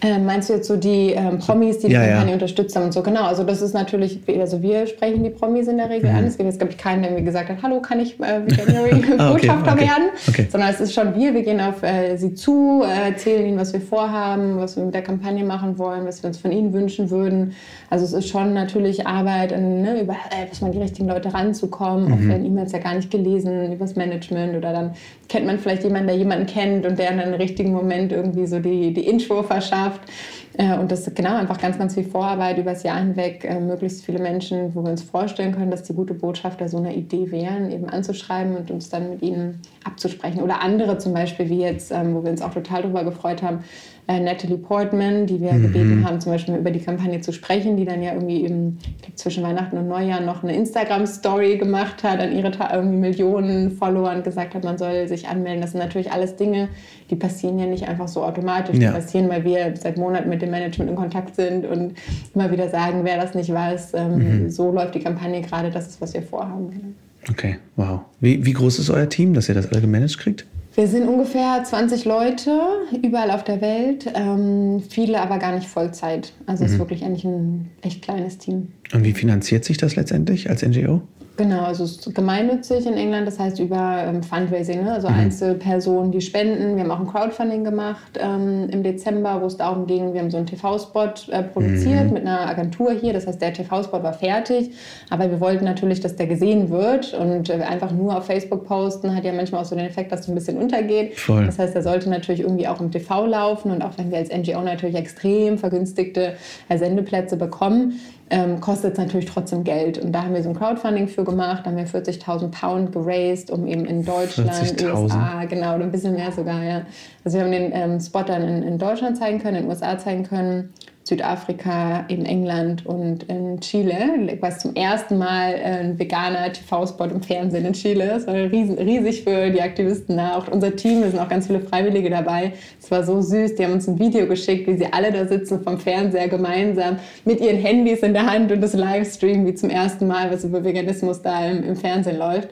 Äh, meinst du jetzt so die ähm, Promis, die die ja, Kampagne ja. unterstützt haben und so? Genau, also das ist natürlich, also wir sprechen die Promis in der Regel mhm. an. Es gibt jetzt, glaube ich, keinen, der mir gesagt hat, hallo, kann ich äh, ah, Botschafter okay, okay. werden? Okay. Sondern es ist schon wir, wir gehen auf äh, sie zu, äh, erzählen ihnen, was wir vorhaben, was wir mit der Kampagne machen wollen, was wir uns von ihnen wünschen würden. Also es ist schon natürlich Arbeit, ne, über äh, man die richtigen Leute ranzukommen. Mhm. Oft werden E-Mails ja gar nicht gelesen, übers Management oder dann kennt man vielleicht jemanden, der jemanden kennt und der in einem richtigen Moment irgendwie so die, die Intro verschafft. Äh, und das ist genau einfach ganz, ganz viel Vorarbeit übers Jahr hinweg, äh, möglichst viele Menschen, wo wir uns vorstellen können, dass die gute Botschafter so eine Idee wären, eben anzuschreiben und uns dann mit ihnen abzusprechen. Oder andere zum Beispiel, wie jetzt, ähm, wo wir uns auch total darüber gefreut haben, äh, Natalie Portman, die wir mhm. gebeten haben, zum Beispiel über die Kampagne zu sprechen, die dann ja irgendwie im, glaub, zwischen Weihnachten und Neujahr noch eine Instagram-Story gemacht hat, an ihre irgendwie Millionen Follower und gesagt hat, man soll sich anmelden. Das sind natürlich alles Dinge, die passieren ja nicht einfach so automatisch. Ja. Die passieren, weil wir seit Monaten mit dem Management in Kontakt sind und immer wieder sagen, wer das nicht weiß, ähm, mhm. so läuft die Kampagne gerade, das ist, was wir vorhaben. Okay, wow. Wie, wie groß ist euer Team, dass ihr das alle gemanagt kriegt? Wir sind ungefähr 20 Leute überall auf der Welt, ähm, viele aber gar nicht Vollzeit. Also es mhm. ist wirklich eigentlich ein echt kleines Team. Und wie finanziert sich das letztendlich als NGO? Genau, also es ist gemeinnützig in England, das heißt über ähm, Fundraising, ne? also mhm. Einzelpersonen, die spenden. Wir haben auch ein Crowdfunding gemacht ähm, im Dezember, wo es darum ging, wir haben so einen TV-Spot äh, produziert mhm. mit einer Agentur hier. Das heißt, der TV-Spot war fertig, aber wir wollten natürlich, dass der gesehen wird und äh, einfach nur auf Facebook posten hat ja manchmal auch so den Effekt, dass es ein bisschen untergeht. Voll. Das heißt, der sollte natürlich irgendwie auch im TV laufen und auch wenn wir als NGO natürlich extrem vergünstigte äh, Sendeplätze bekommen, ähm, kostet es natürlich trotzdem Geld. Und da haben wir so ein Crowdfunding für gemacht, da haben wir 40.000 Pound geraced, um eben in Deutschland, USA, genau, ein bisschen mehr sogar, ja. Also wir haben den ähm, Spot dann in, in Deutschland zeigen können, in den USA zeigen können, Südafrika, in England und in Chile. Was zum ersten Mal ein veganer TV-Spot im Fernsehen in Chile. Das war riesig für die Aktivisten da. Auch unser Team, es sind auch ganz viele Freiwillige dabei. Es war so süß. Die haben uns ein Video geschickt, wie sie alle da sitzen vom Fernseher gemeinsam mit ihren Handys in der Hand und das Livestream wie zum ersten Mal, was über Veganismus da im, im Fernsehen läuft.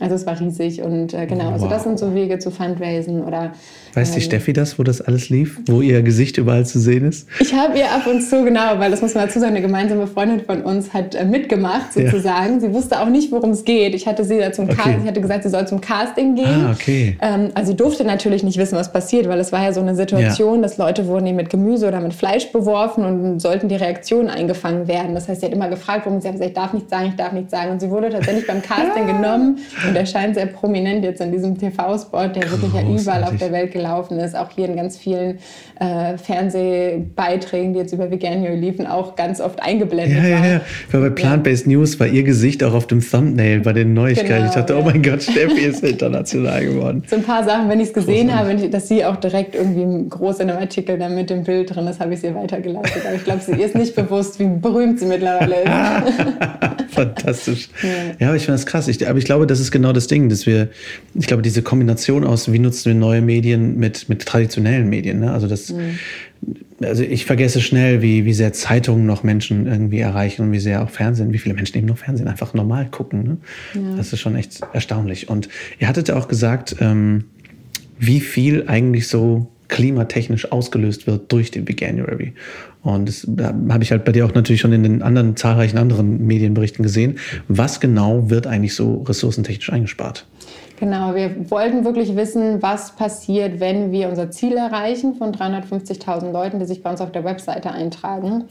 Also es war riesig und äh, genau, wow. also das sind so Wege zu Fundraisen oder. Weiß die ähm, Steffi das, wo das alles lief, wo ihr Gesicht überall zu sehen ist? Ich habe ihr ab und zu genau, weil das muss man dazu sagen, eine gemeinsame Freundin von uns hat äh, mitgemacht sozusagen. Ja. Sie wusste auch nicht, worum es geht. Ich hatte sie da zum okay. Casting, ich hatte gesagt, sie soll zum Casting gehen. Ah, okay. Ähm, also sie durfte natürlich nicht wissen, was passiert, weil es war ja so eine Situation, ja. dass Leute wurden mit Gemüse oder mit Fleisch beworfen und sollten die Reaktionen eingefangen werden. Das heißt, sie hat immer gefragt, warum sie hat gesagt, ich darf nicht sagen, ich darf nicht sagen. Und sie wurde tatsächlich beim Casting genommen und erscheint sehr prominent jetzt in diesem TV-Spot, der wirklich ja überall auf der Welt gelaufen ist. Auch hier in ganz vielen äh, Fernsehbeiträgen, die jetzt über Veganuary liefen, auch ganz oft eingeblendet ja, waren. Ja, ja. War bei Plant-Based. News war ihr Gesicht auch auf dem Thumbnail bei den Neuigkeiten. Genau, ich dachte, ja. oh mein Gott, Steffi ist international geworden. So ein paar Sachen, wenn ich es gesehen Großartig. habe, dass sie auch direkt irgendwie groß in einem Artikel dann mit dem Bild drin ist, habe ich sie weitergeleitet. Aber ich glaube, sie ist nicht bewusst, wie berühmt sie mittlerweile ist. Fantastisch. Ja, ja aber ich finde das krass. Ich, aber ich glaube, das ist genau das Ding, dass wir, ich glaube, diese Kombination aus, wie nutzen wir neue Medien mit, mit traditionellen Medien. Ne? Also das, mhm. also ich vergesse schnell, wie, wie sehr Zeitungen noch Menschen irgendwie erreichen und wie sehr auch Fernsehen, wie viele Menschen eben noch Fernsehen einfach normal gucken. Ne? Ja. Das ist schon echt erstaunlich. Und ihr hattet ja auch gesagt, ähm, wie viel eigentlich so klimatechnisch ausgelöst wird durch den Veganuary. Und das habe ich halt bei dir auch natürlich schon in den anderen zahlreichen anderen Medienberichten gesehen. Was genau wird eigentlich so ressourcentechnisch eingespart? Genau, wir wollten wirklich wissen, was passiert, wenn wir unser Ziel erreichen von 350.000 Leuten, die sich bei uns auf der Webseite eintragen.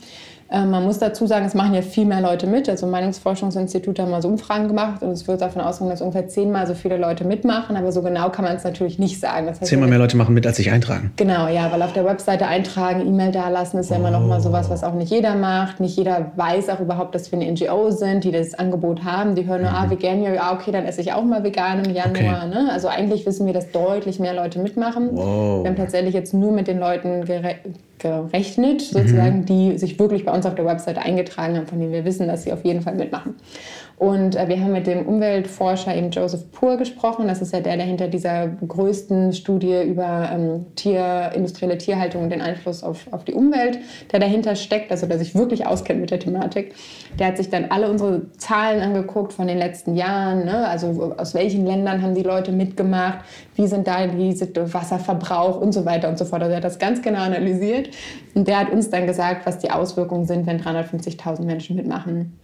Ähm, man muss dazu sagen, es machen ja viel mehr Leute mit. Also Meinungsforschungsinstitute haben mal so Umfragen gemacht und es wird davon ausgehen, dass ungefähr zehnmal so viele Leute mitmachen. Aber so genau kann man es natürlich nicht sagen. Das heißt, zehnmal mehr Leute machen mit, als sich eintragen. Genau, ja, weil auf der Webseite eintragen, E-Mail dalassen ist ja immer noch mal sowas, was auch nicht jeder macht. Nicht jeder weiß auch überhaupt, dass wir eine NGO sind, die das Angebot haben. Die hören nur, ah, mhm. ah, vegan, ja, okay, dann esse ich auch mal vegan im Januar. Okay. Ne? Also eigentlich wissen wir, dass deutlich mehr Leute mitmachen. Wow. Wir haben tatsächlich jetzt nur mit den Leuten gerechnet, sozusagen, mhm. die sich wirklich bei uns auf der Website eingetragen haben, von denen wir wissen, dass sie auf jeden Fall mitmachen. Und äh, wir haben mit dem Umweltforscher eben Joseph Pur gesprochen. Das ist ja der, der hinter dieser größten Studie über ähm, Tier, industrielle Tierhaltung und den Einfluss auf, auf die Umwelt, der dahinter steckt, also der sich wirklich auskennt mit der Thematik. Der hat sich dann alle unsere Zahlen angeguckt von den letzten Jahren. Ne? Also aus welchen Ländern haben die Leute mitgemacht? Wie sind da die Wasserverbrauch und so weiter und so fort. Also er hat das ganz genau analysiert. Und der hat uns dann gesagt, was die Auswirkungen sind, wenn 350.000 Menschen mitmachen.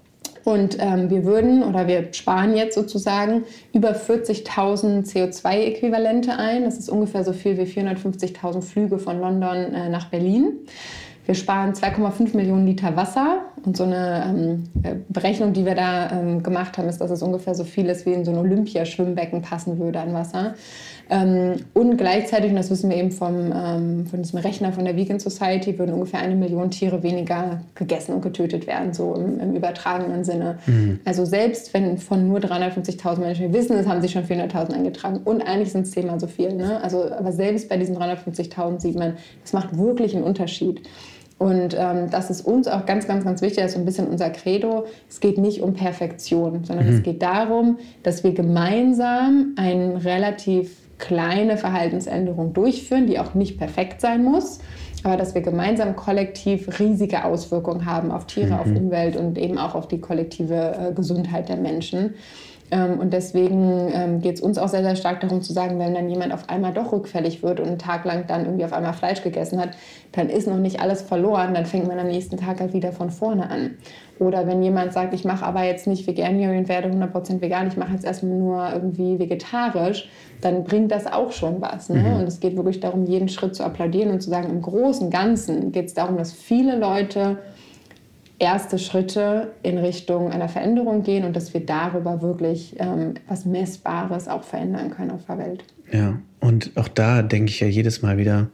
Und ähm, wir würden oder wir sparen jetzt sozusagen über 40.000 CO2-Äquivalente ein. Das ist ungefähr so viel wie 450.000 Flüge von London äh, nach Berlin. Wir sparen 2,5 Millionen Liter Wasser und so eine ähm, äh, Berechnung, die wir da ähm, gemacht haben, ist, dass es ungefähr so viel ist, wie in so ein Olympiaschwimmbecken passen würde an Wasser. Ähm, und gleichzeitig, und das wissen wir eben vom, ähm, von diesem Rechner von der Vegan Society, würden ungefähr eine Million Tiere weniger gegessen und getötet werden, so im, im übertragenen Sinne. Mhm. Also selbst wenn von nur 350.000 Menschen, wir wissen, es haben sich schon 400.000 eingetragen und eigentlich sind es zehnmal so viel. Ne? Also, aber selbst bei diesen 350.000 sieht man, das macht wirklich einen Unterschied. Und ähm, das ist uns auch ganz, ganz, ganz wichtig, das ist so ein bisschen unser Credo. Es geht nicht um Perfektion, sondern mhm. es geht darum, dass wir gemeinsam ein relativ kleine Verhaltensänderung durchführen, die auch nicht perfekt sein muss, aber dass wir gemeinsam kollektiv riesige Auswirkungen haben auf Tiere, mhm. auf Umwelt und eben auch auf die kollektive äh, Gesundheit der Menschen. Ähm, und deswegen ähm, geht es uns auch sehr, sehr stark darum zu sagen, wenn dann jemand auf einmal doch rückfällig wird und einen Tag lang dann irgendwie auf einmal Fleisch gegessen hat, dann ist noch nicht alles verloren, dann fängt man am nächsten Tag halt wieder von vorne an. Oder wenn jemand sagt, ich mache aber jetzt nicht Veganuary und werde 100% vegan, ich mache jetzt erstmal nur irgendwie vegetarisch, dann bringt das auch schon was. Ne? Mhm. Und es geht wirklich darum, jeden Schritt zu applaudieren und zu sagen, im Großen und Ganzen geht es darum, dass viele Leute erste Schritte in Richtung einer Veränderung gehen und dass wir darüber wirklich ähm, was Messbares auch verändern können auf der Welt. Ja, und auch da denke ich ja jedes Mal wieder,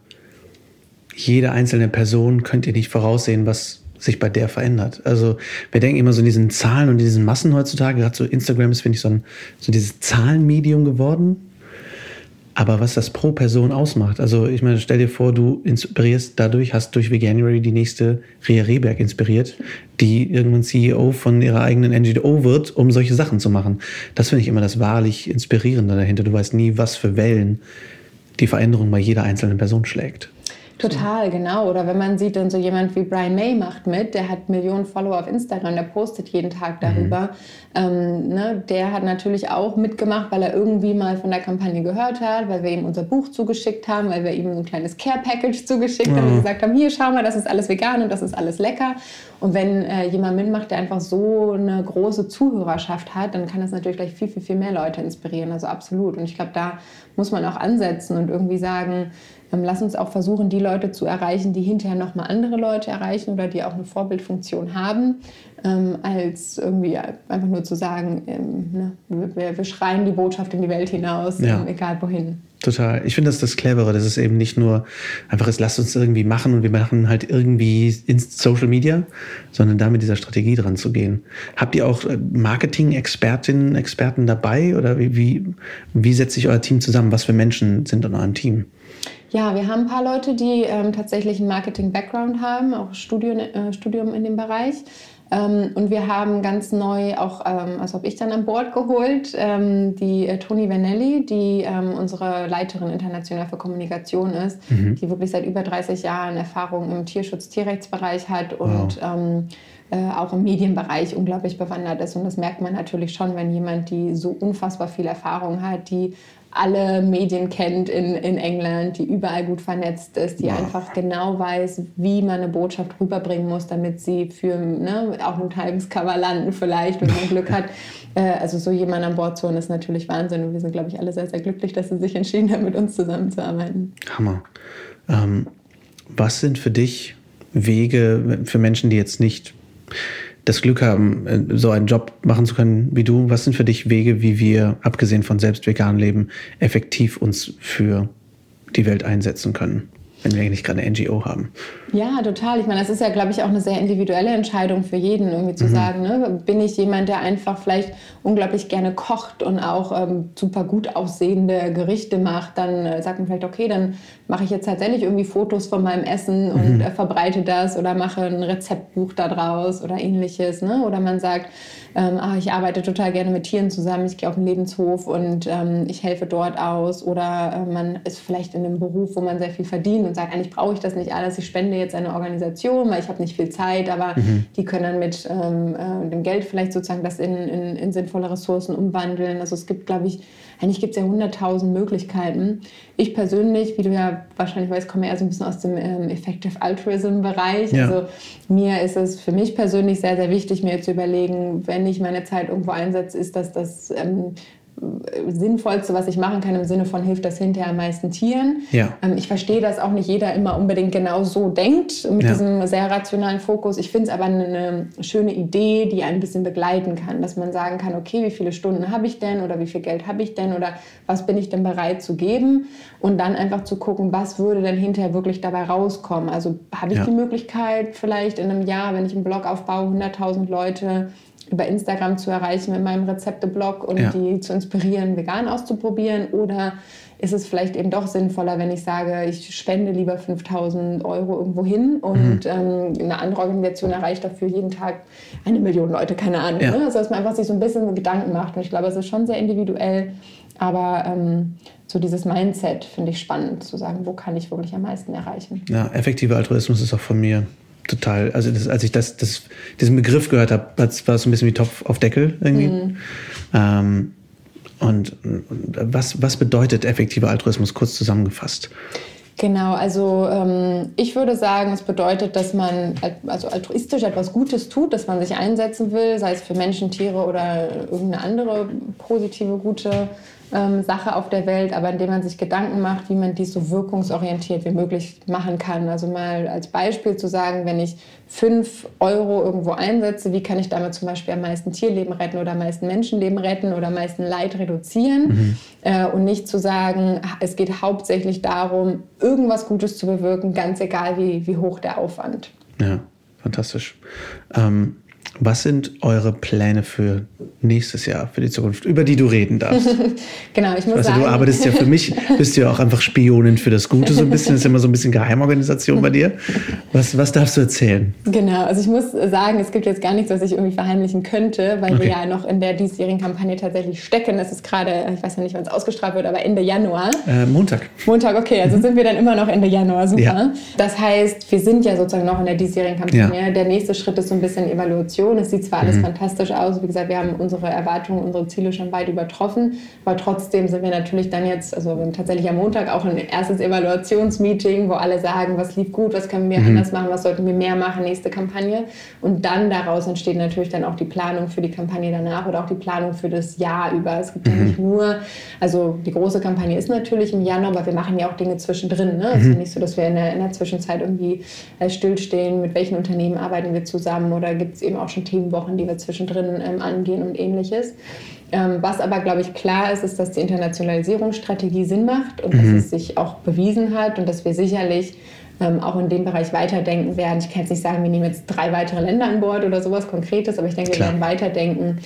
jede einzelne Person könnt ihr nicht voraussehen, was sich bei der verändert. Also wir denken immer so in diesen Zahlen und diesen Massen heutzutage, gerade so Instagram ist, finde ich, so, ein, so dieses Zahlenmedium geworden. Aber was das pro Person ausmacht, also ich meine, stell dir vor, du inspirierst dadurch, hast durch Veganuary die nächste Ria Rehberg inspiriert, die irgendwann CEO von ihrer eigenen NGO wird, um solche Sachen zu machen. Das finde ich immer das wahrlich Inspirierende dahinter. Du weißt nie, was für Wellen die Veränderung bei jeder einzelnen Person schlägt. Total, genau. Oder wenn man sieht, dann so jemand wie Brian May macht mit, der hat Millionen Follower auf Instagram, der postet jeden Tag darüber. Mhm. Ähm, ne, der hat natürlich auch mitgemacht, weil er irgendwie mal von der Kampagne gehört hat, weil wir ihm unser Buch zugeschickt haben, weil wir ihm ein kleines Care-Package zugeschickt mhm. haben und gesagt haben, hier, schau mal, das ist alles vegan und das ist alles lecker. Und wenn äh, jemand mitmacht, der einfach so eine große Zuhörerschaft hat, dann kann das natürlich gleich viel, viel, viel mehr Leute inspirieren. Also absolut. Und ich glaube, da muss man auch ansetzen und irgendwie sagen, ähm, lass uns auch versuchen, die Leute zu erreichen, die hinterher nochmal andere Leute erreichen oder die auch eine Vorbildfunktion haben, ähm, als irgendwie einfach nur zu sagen, ähm, ne, wir, wir, schreien die Botschaft in die Welt hinaus, ja. egal wohin. Total. Ich finde das das Clevere, dass es eben nicht nur einfach ist, lasst uns irgendwie machen und wir machen halt irgendwie in Social Media, sondern da mit dieser Strategie dran zu gehen. Habt ihr auch äh, Marketing-Expertinnen, Experten dabei oder wie, wie, wie setzt sich euer Team zusammen? Was für Menschen sind in eurem Team? Ja, wir haben ein paar Leute, die ähm, tatsächlich einen Marketing-Background haben, auch Studium, äh, Studium in dem Bereich. Ähm, und wir haben ganz neu auch, ähm, also habe ich dann an Bord geholt, ähm, die äh, Toni Vanelli, die unsere Leiterin international für Kommunikation ist, mhm. die wirklich seit über 30 Jahren Erfahrung im Tierschutz, Tierrechtsbereich hat und wow. Äh, auch im Medienbereich unglaublich bewandert ist. Und das merkt man natürlich schon, wenn jemand, die so unfassbar viel Erfahrung hat, die alle Medien kennt in, in England, die überall gut vernetzt ist, die wow. einfach genau weiß, wie man eine Botschaft rüberbringen muss, damit sie für ne, auch ein Times-Cover landen vielleicht, wenn man Glück hat. Äh, also so jemand an Bord zu holen ist natürlich Wahnsinn und wir sind, glaube ich, alle sehr, sehr glücklich, dass sie sich entschieden haben, mit uns zusammenzuarbeiten. Hammer. Ähm, was sind für dich Wege für Menschen, die jetzt nicht das Glück haben, äh, so einen Job machen zu können wie du, was sind für dich Wege, wie wir, abgesehen von selbst vegan leben, effektiv uns für die Welt einsetzen können? Wenn wir nicht gerade eine NGO haben. Ja, total. Ich meine, das ist ja, glaube ich, auch eine sehr individuelle Entscheidung für jeden, irgendwie zu mhm. sagen, ne? bin ich jemand, der einfach vielleicht unglaublich gerne kocht und auch ähm, super gut aussehende Gerichte macht, dann äh, sagt man vielleicht, okay, dann mache ich jetzt tatsächlich irgendwie Fotos von meinem Essen und mhm. äh, verbreite das oder mache ein Rezeptbuch daraus oder ähnliches. Ne? Oder man sagt, ähm, ah, ich arbeite total gerne mit Tieren zusammen, ich gehe auf den Lebenshof und ähm, ich helfe dort aus. Oder äh, man ist vielleicht in einem Beruf, wo man sehr viel verdient und sagt, eigentlich brauche ich das nicht alles, ich spende jetzt eine Organisation, weil ich habe nicht viel Zeit, aber mhm. die können dann mit ähm, äh, dem Geld vielleicht sozusagen das in, in, in sinnvolle Ressourcen umwandeln. Also es gibt, glaube ich, eigentlich gibt es ja hunderttausend Möglichkeiten. Ich persönlich, wie du ja wahrscheinlich weißt, komme eher so ein bisschen aus dem ähm, Effective Altruism-Bereich. Ja. Also mir ist es für mich persönlich sehr, sehr wichtig, mir zu überlegen, wenn ich meine Zeit irgendwo einsetze, ist das das ähm, Sinnvollste, was ich machen kann, im Sinne von hilft das hinterher am meisten Tieren. Ja. Ähm, ich verstehe, dass auch nicht jeder immer unbedingt genau so denkt, mit ja. diesem sehr rationalen Fokus. Ich finde es aber eine schöne Idee, die ein bisschen begleiten kann, dass man sagen kann, okay, wie viele Stunden habe ich denn oder wie viel Geld habe ich denn oder was bin ich denn bereit zu geben und dann einfach zu gucken, was würde denn hinterher wirklich dabei rauskommen. Also habe ich ja. die Möglichkeit vielleicht in einem Jahr, wenn ich einen Blog aufbaue, 100.000 Leute über Instagram zu erreichen mit meinem Rezepteblog und ja. die zu inspirieren, vegan auszuprobieren? Oder ist es vielleicht eben doch sinnvoller, wenn ich sage, ich spende lieber 5000 Euro irgendwo hin und mhm. ähm, eine andere Organisation erreicht dafür jeden Tag eine Million Leute, keine Ahnung. Ja. Ne? Also dass man einfach sich so ein bisschen Gedanken macht. Und ich glaube, es ist schon sehr individuell. Aber ähm, so dieses Mindset finde ich spannend, zu sagen, wo kann ich wirklich am meisten erreichen. Ja, effektiver Altruismus ist auch von mir total, also das, als ich das, das, diesen Begriff gehört habe, war es so ein bisschen wie Topf auf Deckel irgendwie. Mhm. Ähm, und was, was bedeutet effektiver Altruismus, kurz zusammengefasst? Genau, also ähm, ich würde sagen, es bedeutet, dass man also altruistisch etwas Gutes tut, dass man sich einsetzen will, sei es für Menschen, Tiere oder irgendeine andere positive, gute ähm, Sache auf der Welt, aber indem man sich Gedanken macht, wie man dies so wirkungsorientiert wie möglich machen kann. Also mal als Beispiel zu sagen, wenn ich fünf Euro irgendwo einsetze, wie kann ich damit zum Beispiel am meisten Tierleben retten oder am meisten Menschenleben retten oder am meisten Leid reduzieren mhm. äh, und nicht zu sagen, es geht hauptsächlich darum, irgendwas Gutes zu bewirken, ganz egal wie, wie hoch der Aufwand. Ja, fantastisch. Ähm Was sind eure Pläne für nächstes Jahr, für die Zukunft, über die du reden darfst? genau, ich muss weißt sagen. Du, du arbeitest ja für mich, bist ja auch einfach Spionin für das Gute, so ein bisschen. Das ist immer so ein bisschen Geheimorganisation bei dir. Was, was darfst du erzählen? Genau, also ich muss sagen, es gibt jetzt gar nichts, was ich irgendwie verheimlichen könnte, weil okay. wir ja noch in der diesjährigen Kampagne tatsächlich stecken. Es ist gerade, ich weiß ja nicht, wann es ausgestrahlt wird, aber Ende Januar. Äh, Montag. Montag, okay, also mhm. sind wir dann immer noch Ende Januar, super. Ja. Das heißt, wir sind ja sozusagen noch in der diesjährigen Kampagne. Ja. Der nächste Schritt ist so ein bisschen Evaluation. Es sieht zwar alles mhm fantastisch aus. Wie gesagt, wir haben unsere Erwartungen, unsere Ziele schon weit übertroffen. Aber trotzdem sind wir natürlich dann jetzt, also wir haben tatsächlich am Montag auch ein erstes Evaluationsmeeting, wo alle sagen, was lief gut, was können wir mhm. anders machen, was sollten wir mehr machen, nächste Kampagne. Und dann daraus entsteht natürlich dann auch die Planung für die Kampagne danach oder auch die Planung für das Jahr über. Es gibt mhm. ja nicht nur, also die große Kampagne ist natürlich im Januar, aber wir machen ja auch Dinge zwischendrin. Ne? Es ist ja mhm. nicht so, dass wir in der, in der Zwischenzeit irgendwie äh, stillstehen, mit welchen Unternehmen arbeiten wir zusammen oder gibt es eben auch schon Themenwochen, die wir zwischendrin ähm, angehen und ähnliches. Ähm, was aber, glaube ich, klar ist, ist, dass die Internationalisierungsstrategie Sinn macht und mhm. dass es sich auch bewiesen hat und dass wir sicherlich ähm, auch in dem Bereich weiterdenken werden. Ich kann jetzt nicht sagen, wir nehmen jetzt drei weitere Länder an Bord oder sowas Konkretes, aber ich denke, Klar. wir werden weiterdenken.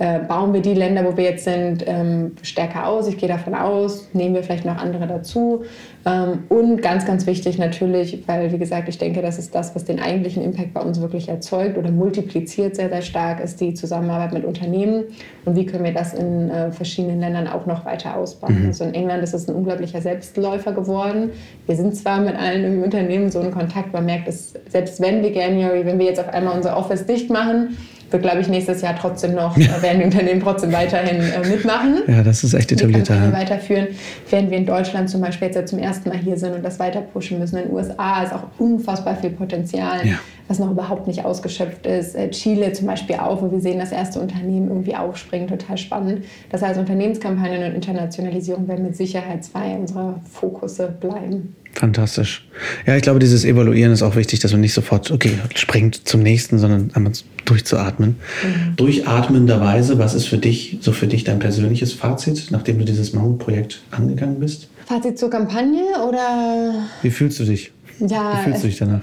Äh, bauen wir die Länder, wo wir jetzt sind, ähm, stärker aus? Ich gehe davon aus. Nehmen wir vielleicht noch andere dazu? Ähm, und ganz, ganz wichtig natürlich, weil, wie gesagt, ich denke, das ist das, was den eigentlichen Impact bei uns wirklich erzeugt oder multipliziert sehr, sehr stark, ist die Zusammenarbeit mit Unternehmen. Und wie können wir das in äh, verschiedenen Ländern auch noch weiter ausbauen? Mhm. Also in England ist es ein unglaublicher Selbstläufer geworden. Wir sind zwar mit allen im Unternehmen so in Kontakt, man merkt es, selbst wenn wir January, wenn wir jetzt auf einmal unser Office dicht machen, wird, glaube ich, nächstes Jahr trotzdem noch, ja. werden die Unternehmen trotzdem weiterhin äh, mitmachen. Ja, das ist echt etabliert. Die weiterführen, während wir in Deutschland zum Beispiel jetzt ja zum ersten Mal hier sind und das weiter pushen müssen. In den USA ist auch unfassbar viel Potenzial. Ja was noch überhaupt nicht ausgeschöpft ist. Äh, Chile zum Beispiel auch, wo wir sehen, dass erste Unternehmen irgendwie aufspringen, total spannend. Das heißt, Unternehmenskampagnen und Internationalisierung werden mit Sicherheit zwei unserer Fokusse bleiben. Fantastisch. Ja, ich glaube, dieses Evaluieren ist auch wichtig, dass man nicht sofort, okay, springt zum nächsten, sondern einmal durchzuatmen. Mhm. Durchatmenderweise, was ist für dich, so für dich dein persönliches Fazit, nachdem du dieses Mammut-Projekt angegangen bist? Fazit zur Kampagne oder? Wie fühlst du dich? Ja. Wie fühlst du dich danach?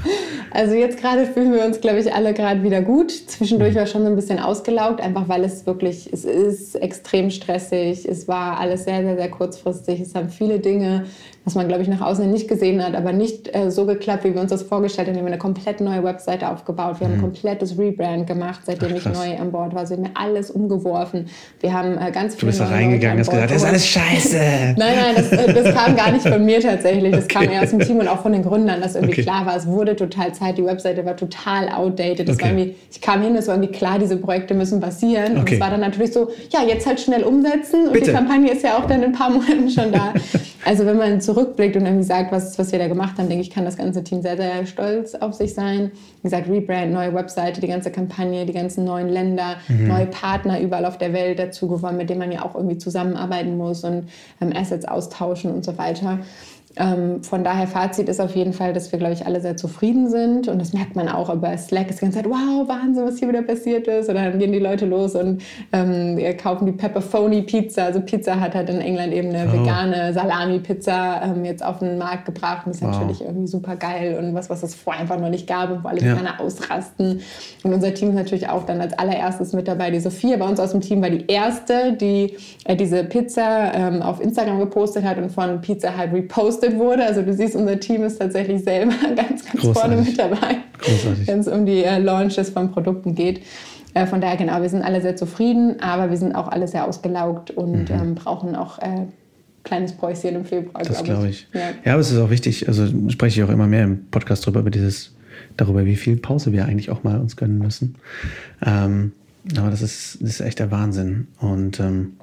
Also jetzt gerade fühlen wir uns, glaube ich, alle gerade wieder gut. Zwischendurch mhm. war schon so ein bisschen ausgelaugt, einfach weil es wirklich, es ist extrem stressig. Es war alles sehr, sehr, sehr kurzfristig. Es haben viele Dinge was man, glaube ich, nach außen nicht gesehen hat, aber nicht äh, so geklappt, wie wir uns das vorgestellt haben. Wir haben eine komplett neue Webseite aufgebaut. Wir mhm. haben ein mhm. komplettes Rebrand gemacht, seitdem Ach, ich neu an Bord war. Also wir haben alles umgeworfen. Wir haben äh, ganz viele. Du bist da reingegangen und hast gesagt, das ist alles scheiße. nein, nein, das, äh, das, kam gar nicht von mir tatsächlich. Das okay. kam eher aus dem Team und auch von den Gründern, dass irgendwie okay. klar war, es wurde total Zeit. Die Webseite war total outdated. Okay. War ich kam hin, es war irgendwie klar, diese Projekte müssen passieren. Und es war dann natürlich so, ja, jetzt halt schnell umsetzen. Und Bitte. die Kampagne ist ja auch dann in ein paar Monaten schon da. Also wenn man zurückblickt und irgendwie sagt, was, was wir da gemacht haben, denke ich, kann das ganze Team sehr, sehr stolz auf sich sein. Wie gesagt, Rebrand, neue Webseite, die ganze Kampagne, die ganzen neuen Länder, mhm. neue Partner überall auf der Welt dazu gewonnen, mit denen man ja auch irgendwie zusammenarbeiten muss und ähm, Assets austauschen und so weiter. Ähm, von daher Fazit ist auf jeden Fall, dass wir, glaube ich, alle sehr zufrieden sind. Und das merkt man auch über Slack. Es die ganze Zeit, wow, Wahnsinn, was hier wieder passiert ist. Oder dann gehen die Leute los und ähm, kaufen die Pepperoni Pizza. Also Pizza hat halt in England eben eine oh. vegane Salami-Pizza ähm, jetzt auf den Markt gebracht. Und das ist wow. natürlich irgendwie super geil und was, was es vorher einfach noch nicht gab und wo alle ja. gerne ausrasten. Und unser Team ist natürlich auch dann als allererstes mit dabei. Die Sophia bei uns aus dem Team war die erste, die äh, diese Pizza ähm, auf Instagram gepostet hat und von Pizza halt repostet gepostet wurde. Also du siehst, unser Team ist tatsächlich selber ganz, ganz Großartig. vorne mit dabei, wenn es um die äh, Launches von Produkten geht. Äh, von daher, genau, wir sind alle sehr zufrieden, aber wir sind auch alle sehr ausgelaugt und mhm. ähm, brauchen auch äh, kleines Päuschen im Februar. Das glaube ich. ich. Ja. ja, aber es ist auch wichtig, also spreche ich auch immer mehr im Podcast darüber, über dieses, darüber, wie viel Pause wir eigentlich auch mal uns gönnen müssen. Ähm, aber das ist, das ist echt der Wahnsinn. Und ähm,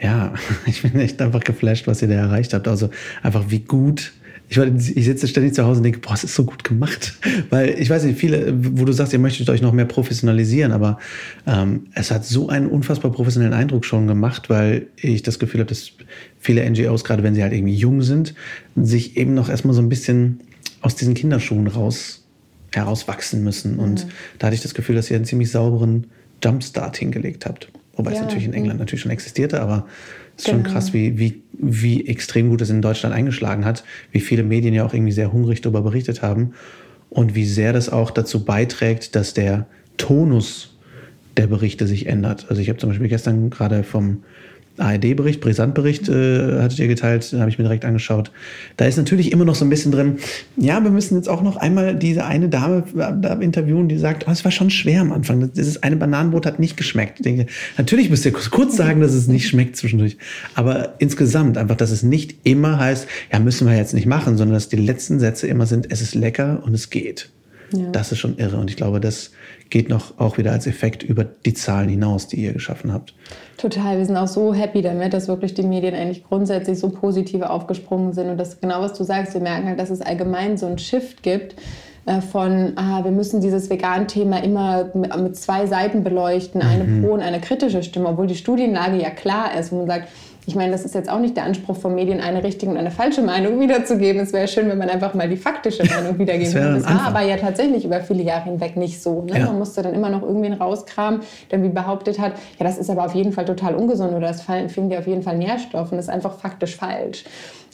ja, ich bin echt einfach geflasht, was ihr da erreicht habt. Also einfach wie gut. Ich, ich sitze ständig zu Hause und denke, boah, es ist so gut gemacht. Weil ich weiß nicht, viele, wo du sagst, ihr möchtet euch noch mehr professionalisieren, aber ähm, es hat so einen unfassbar professionellen Eindruck schon gemacht, weil ich das Gefühl habe, dass viele NGOs, gerade wenn sie halt irgendwie jung sind, sich eben noch erstmal so ein bisschen aus diesen Kinderschuhen raus herauswachsen müssen. Und mhm. da hatte ich das Gefühl, dass ihr einen ziemlich sauberen Jumpstart hingelegt habt. Wobei ja, es natürlich in England natürlich schon existierte, aber es ist genau. schon krass, wie, wie, wie extrem gut es in Deutschland eingeschlagen hat, wie viele Medien ja auch irgendwie sehr hungrig darüber berichtet haben und wie sehr das auch dazu beiträgt, dass der Tonus der Berichte sich ändert. Also ich habe zum Beispiel gestern gerade vom ARD-Bericht, Brisant-Bericht äh, hattet ihr geteilt, habe ich mir direkt angeschaut. Da ist natürlich immer noch so ein bisschen drin, ja, wir müssen jetzt auch noch einmal diese eine Dame da interviewen, die sagt, oh, es war schon schwer am Anfang. Dieses eine Bananenbrot hat nicht geschmeckt. Ich denke, natürlich müsst ihr kurz sagen, dass es nicht schmeckt zwischendurch. Aber insgesamt einfach, dass es nicht immer heißt, ja, müssen wir jetzt nicht machen, sondern dass die letzten Sätze immer sind, es ist lecker und es geht. Ja. Das ist schon irre. Und ich glaube, das geht noch auch wieder als Effekt über die Zahlen hinaus, die ihr geschaffen habt. Total. Wir sind auch so happy damit, dass wirklich die Medien eigentlich grundsätzlich so positiv aufgesprungen sind. Und das genau, was du sagst, wir merken halt, dass es allgemein so einen Shift gibt äh, von, ah, wir müssen dieses Vegan-Thema immer mit zwei Seiten beleuchten, eine mhm. pro und eine kritische Stimme, obwohl die Studienlage ja klar ist, wo man sagt, ich meine, das ist jetzt auch nicht der Anspruch von Medien, eine richtige und eine falsche Meinung wiederzugeben. Es wäre schön, wenn man einfach mal die faktische Meinung wiedergeben würde. Das war aber ja tatsächlich über viele Jahre hinweg nicht so. Ne? Ja. Man musste dann immer noch irgendwen rauskramen, der wie behauptet hat, ja, das ist aber auf jeden Fall total ungesund oder es fehlen dir auf jeden Fall Nährstoffe und das ist einfach faktisch falsch.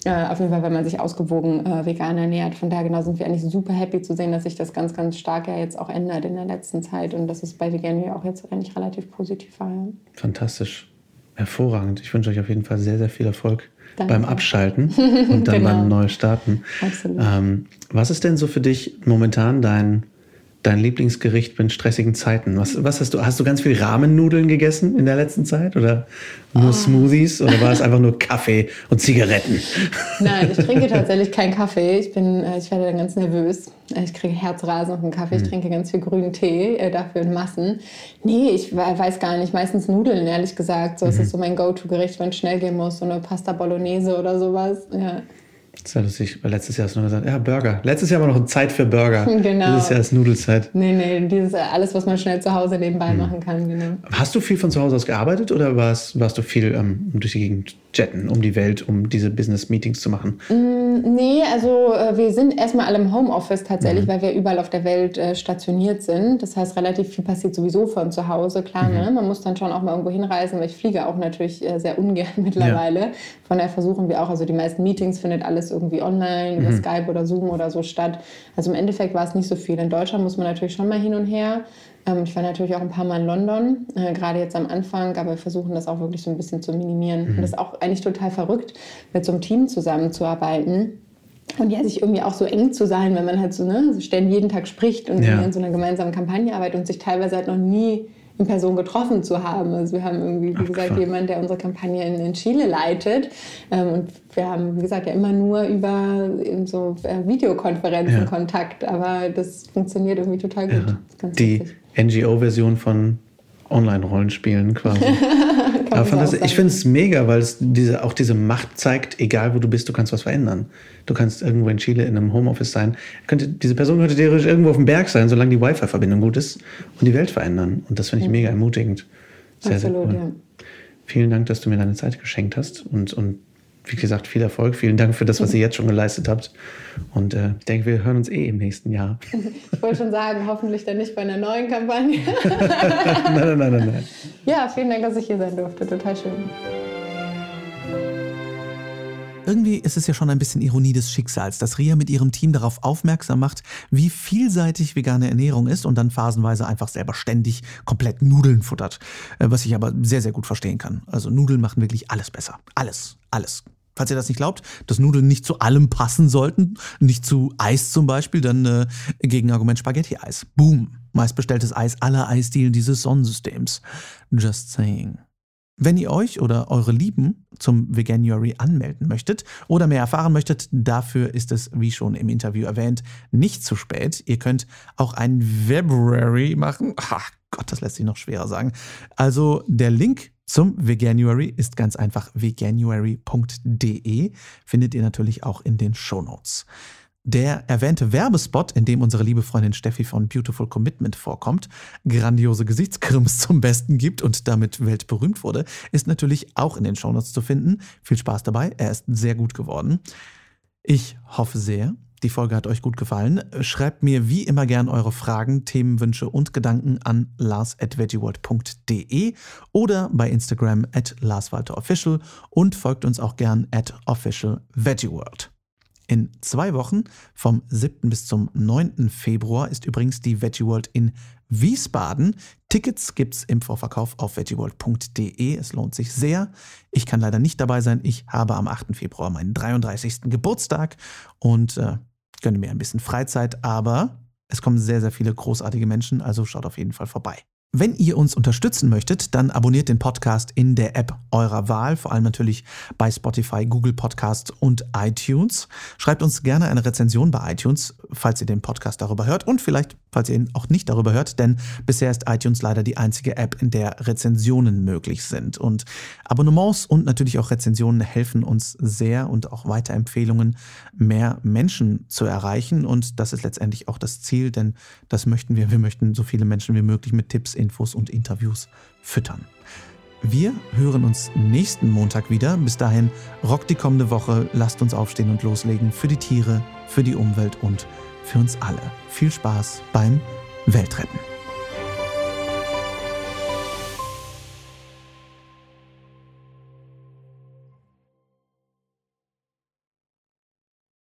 Äh, auf jeden Fall, wenn man sich ausgewogen äh, vegan ernährt. Von daher genau sind wir eigentlich super happy zu sehen, dass sich das ganz, ganz stark ja jetzt auch ändert in der letzten Zeit und dass es bei Vegan ja auch jetzt eigentlich relativ positiv war. Fantastisch. Hervorragend. Ich wünsche euch auf jeden Fall sehr, sehr viel Erfolg Danke. beim Abschalten und dann genau. beim Neustarten. Absolut. Ähm, was ist denn so für dich momentan dein, dein Lieblingsgericht in stressigen Zeiten? Was, was hast du? Hast du ganz viel Rahmennudeln gegessen in der letzten Zeit? Oder nur oh. Smoothies oder war es einfach nur Kaffee und Zigaretten? Nein, ich trinke tatsächlich keinen Kaffee. Ich, bin, äh, ich werde dann ganz nervös. Ich kriege Herzrasen auf den Kaffee. Ich hm. trinke ganz viel grünen Tee, äh, dafür in Massen. Nee, ich weiß gar nicht. Meistens Nudeln, ehrlich gesagt. So mhm. ist es so mein Go-To-Gericht, wenn es schnell gehen muss. So eine Pasta Bolognese oder sowas. Ja. Das ist ja lustig, weil letztes Jahr hast du noch gesagt, ja, Burger. Letztes Jahr war noch Zeit für Burger. Genau. Dieses Jahr ist Nudelzeit. Nee, nee, dieses, alles, was man schnell zu Hause nebenbei hm. machen kann, genau. Hast du viel von zu Hause aus gearbeitet oder warst, warst du viel ähm, durch die Gegend jetten um die Welt, um diese Business-Meetings zu machen? Mm, nee, also äh, wir sind erstmal alle im Homeoffice tatsächlich, mhm. weil wir überall auf der Welt äh, stationiert sind. Das heißt, relativ viel passiert sowieso von zu Hause, klar. Mhm. Ne? Man muss dann schon auch mal irgendwo hinreisen, weil ich fliege auch natürlich äh, sehr ungern mittlerweile. Ja. Von daher versuchen wir auch, also die meisten Meetings findet alles irgendwie online, mhm. über Skype oder Zoom oder so statt. Also im Endeffekt war es nicht so viel. In Deutschland muss man natürlich schon mal hin und her. Ähm, ich war natürlich auch ein paar Mal in London, äh, gerade jetzt am Anfang, aber wir versuchen das auch wirklich so ein bisschen zu minimieren. Mhm. Und das ist auch eigentlich total verrückt, mit so einem Team zusammenzuarbeiten. Und ja, sich irgendwie auch so eng zu sein, wenn man halt so, ne, ständig jeden Tag spricht und ja. in so einer gemeinsamen Kampagne arbeitet und sich teilweise halt noch nie in Person getroffen zu haben. Also wir haben irgendwie, wie Ach, gesagt, jemanden, der unsere Kampagne in, in Chile leitet. Ähm, und wir haben, wie gesagt, ja immer nur über so äh, Videokonferenzen ja. Kontakt. Aber das funktioniert irgendwie total gut. Ja. Die NGO-Version von Online-Rollenspielen quasi. Aber das, ich finde es mega, weil es diese, auch diese Macht zeigt, egal wo du bist, du kannst was verändern. Du kannst irgendwo in Chile in einem Homeoffice sein. Könnte, diese Person könnte theoretisch irgendwo auf dem Berg sein, solange die Wi-Fi-Verbindung gut ist und die Welt verändern. Und das finde ich mega ermutigend. Sehr, Absolut, sehr cool. Ja. Vielen Dank, dass du mir deine Zeit geschenkt hast und, und wie gesagt, viel Erfolg. Vielen Dank für das, was ihr jetzt schon geleistet habt. Und äh, ich denke, wir hören uns eh im nächsten Jahr. Ich wollte schon sagen, hoffentlich dann nicht bei einer neuen Kampagne. nein, nein, nein, nein, nein. Ja, vielen Dank, dass ich hier sein durfte. Total schön. Irgendwie ist es ja schon ein bisschen Ironie des Schicksals, dass Ria mit ihrem Team darauf aufmerksam macht, wie vielseitig vegane Ernährung ist und dann phasenweise einfach selber ständig komplett Nudeln futtert. Äh, was ich aber sehr, sehr gut verstehen kann. Also Nudeln machen wirklich alles besser. Alles, alles. Falls ihr das nicht glaubt, dass Nudeln nicht zu allem passen sollten, nicht zu Eis zum Beispiel, dann äh, Gegenargument Spaghetti-Eis. Boom. Meistbestelltes Eis aller Eisdielen dieses Sonnensystems. Just saying. Wenn ihr euch oder eure Lieben zum Veganuary anmelden möchtet oder mehr erfahren möchtet, dafür ist es, wie schon im Interview erwähnt, nicht zu spät. Ihr könnt auch ein February machen. Ach Gott, das lässt sich noch schwerer sagen. Also der Link zum Veganuary ist ganz einfach veganuary.de. Findet ihr natürlich auch in den Show Notes. Der erwähnte Werbespot, in dem unsere liebe Freundin Steffi von Beautiful Commitment vorkommt, grandiose Gesichtskrims zum Besten gibt und damit weltberühmt wurde, ist natürlich auch in den Shownotes zu finden. Viel Spaß dabei, er ist sehr gut geworden. Ich hoffe sehr, die Folge hat euch gut gefallen. Schreibt mir wie immer gern eure Fragen, Themenwünsche und Gedanken an lars.veggieworld.de oder bei Instagram at larswalterofficial und folgt uns auch gern at officialveggieworld. In zwei Wochen, vom 7. bis zum 9. Februar, ist übrigens die Veggie World in Wiesbaden. Tickets gibt's im Vorverkauf auf veggieworld.de. Es lohnt sich sehr. Ich kann leider nicht dabei sein. Ich habe am 8. Februar meinen 33. Geburtstag und äh, gönne mir ein bisschen Freizeit, aber es kommen sehr, sehr viele großartige Menschen, also schaut auf jeden Fall vorbei. Wenn ihr uns unterstützen möchtet, dann abonniert den Podcast in der App eurer Wahl, vor allem natürlich bei Spotify, Google Podcasts und iTunes. Schreibt uns gerne eine Rezension bei iTunes, falls ihr den Podcast darüber hört und vielleicht, falls ihr ihn auch nicht darüber hört, denn bisher ist iTunes leider die einzige App, in der Rezensionen möglich sind. Und Abonnements und natürlich auch Rezensionen helfen uns sehr und auch Weiterempfehlungen, mehr Menschen zu erreichen. Und das ist letztendlich auch das Ziel, denn das möchten wir. Wir möchten so viele Menschen wie möglich mit Tipps Infos und Interviews füttern. Wir hören uns nächsten Montag wieder. Bis dahin rockt die kommende Woche. Lasst uns aufstehen und loslegen für die Tiere, für die Umwelt und für uns alle. Viel Spaß beim Weltretten.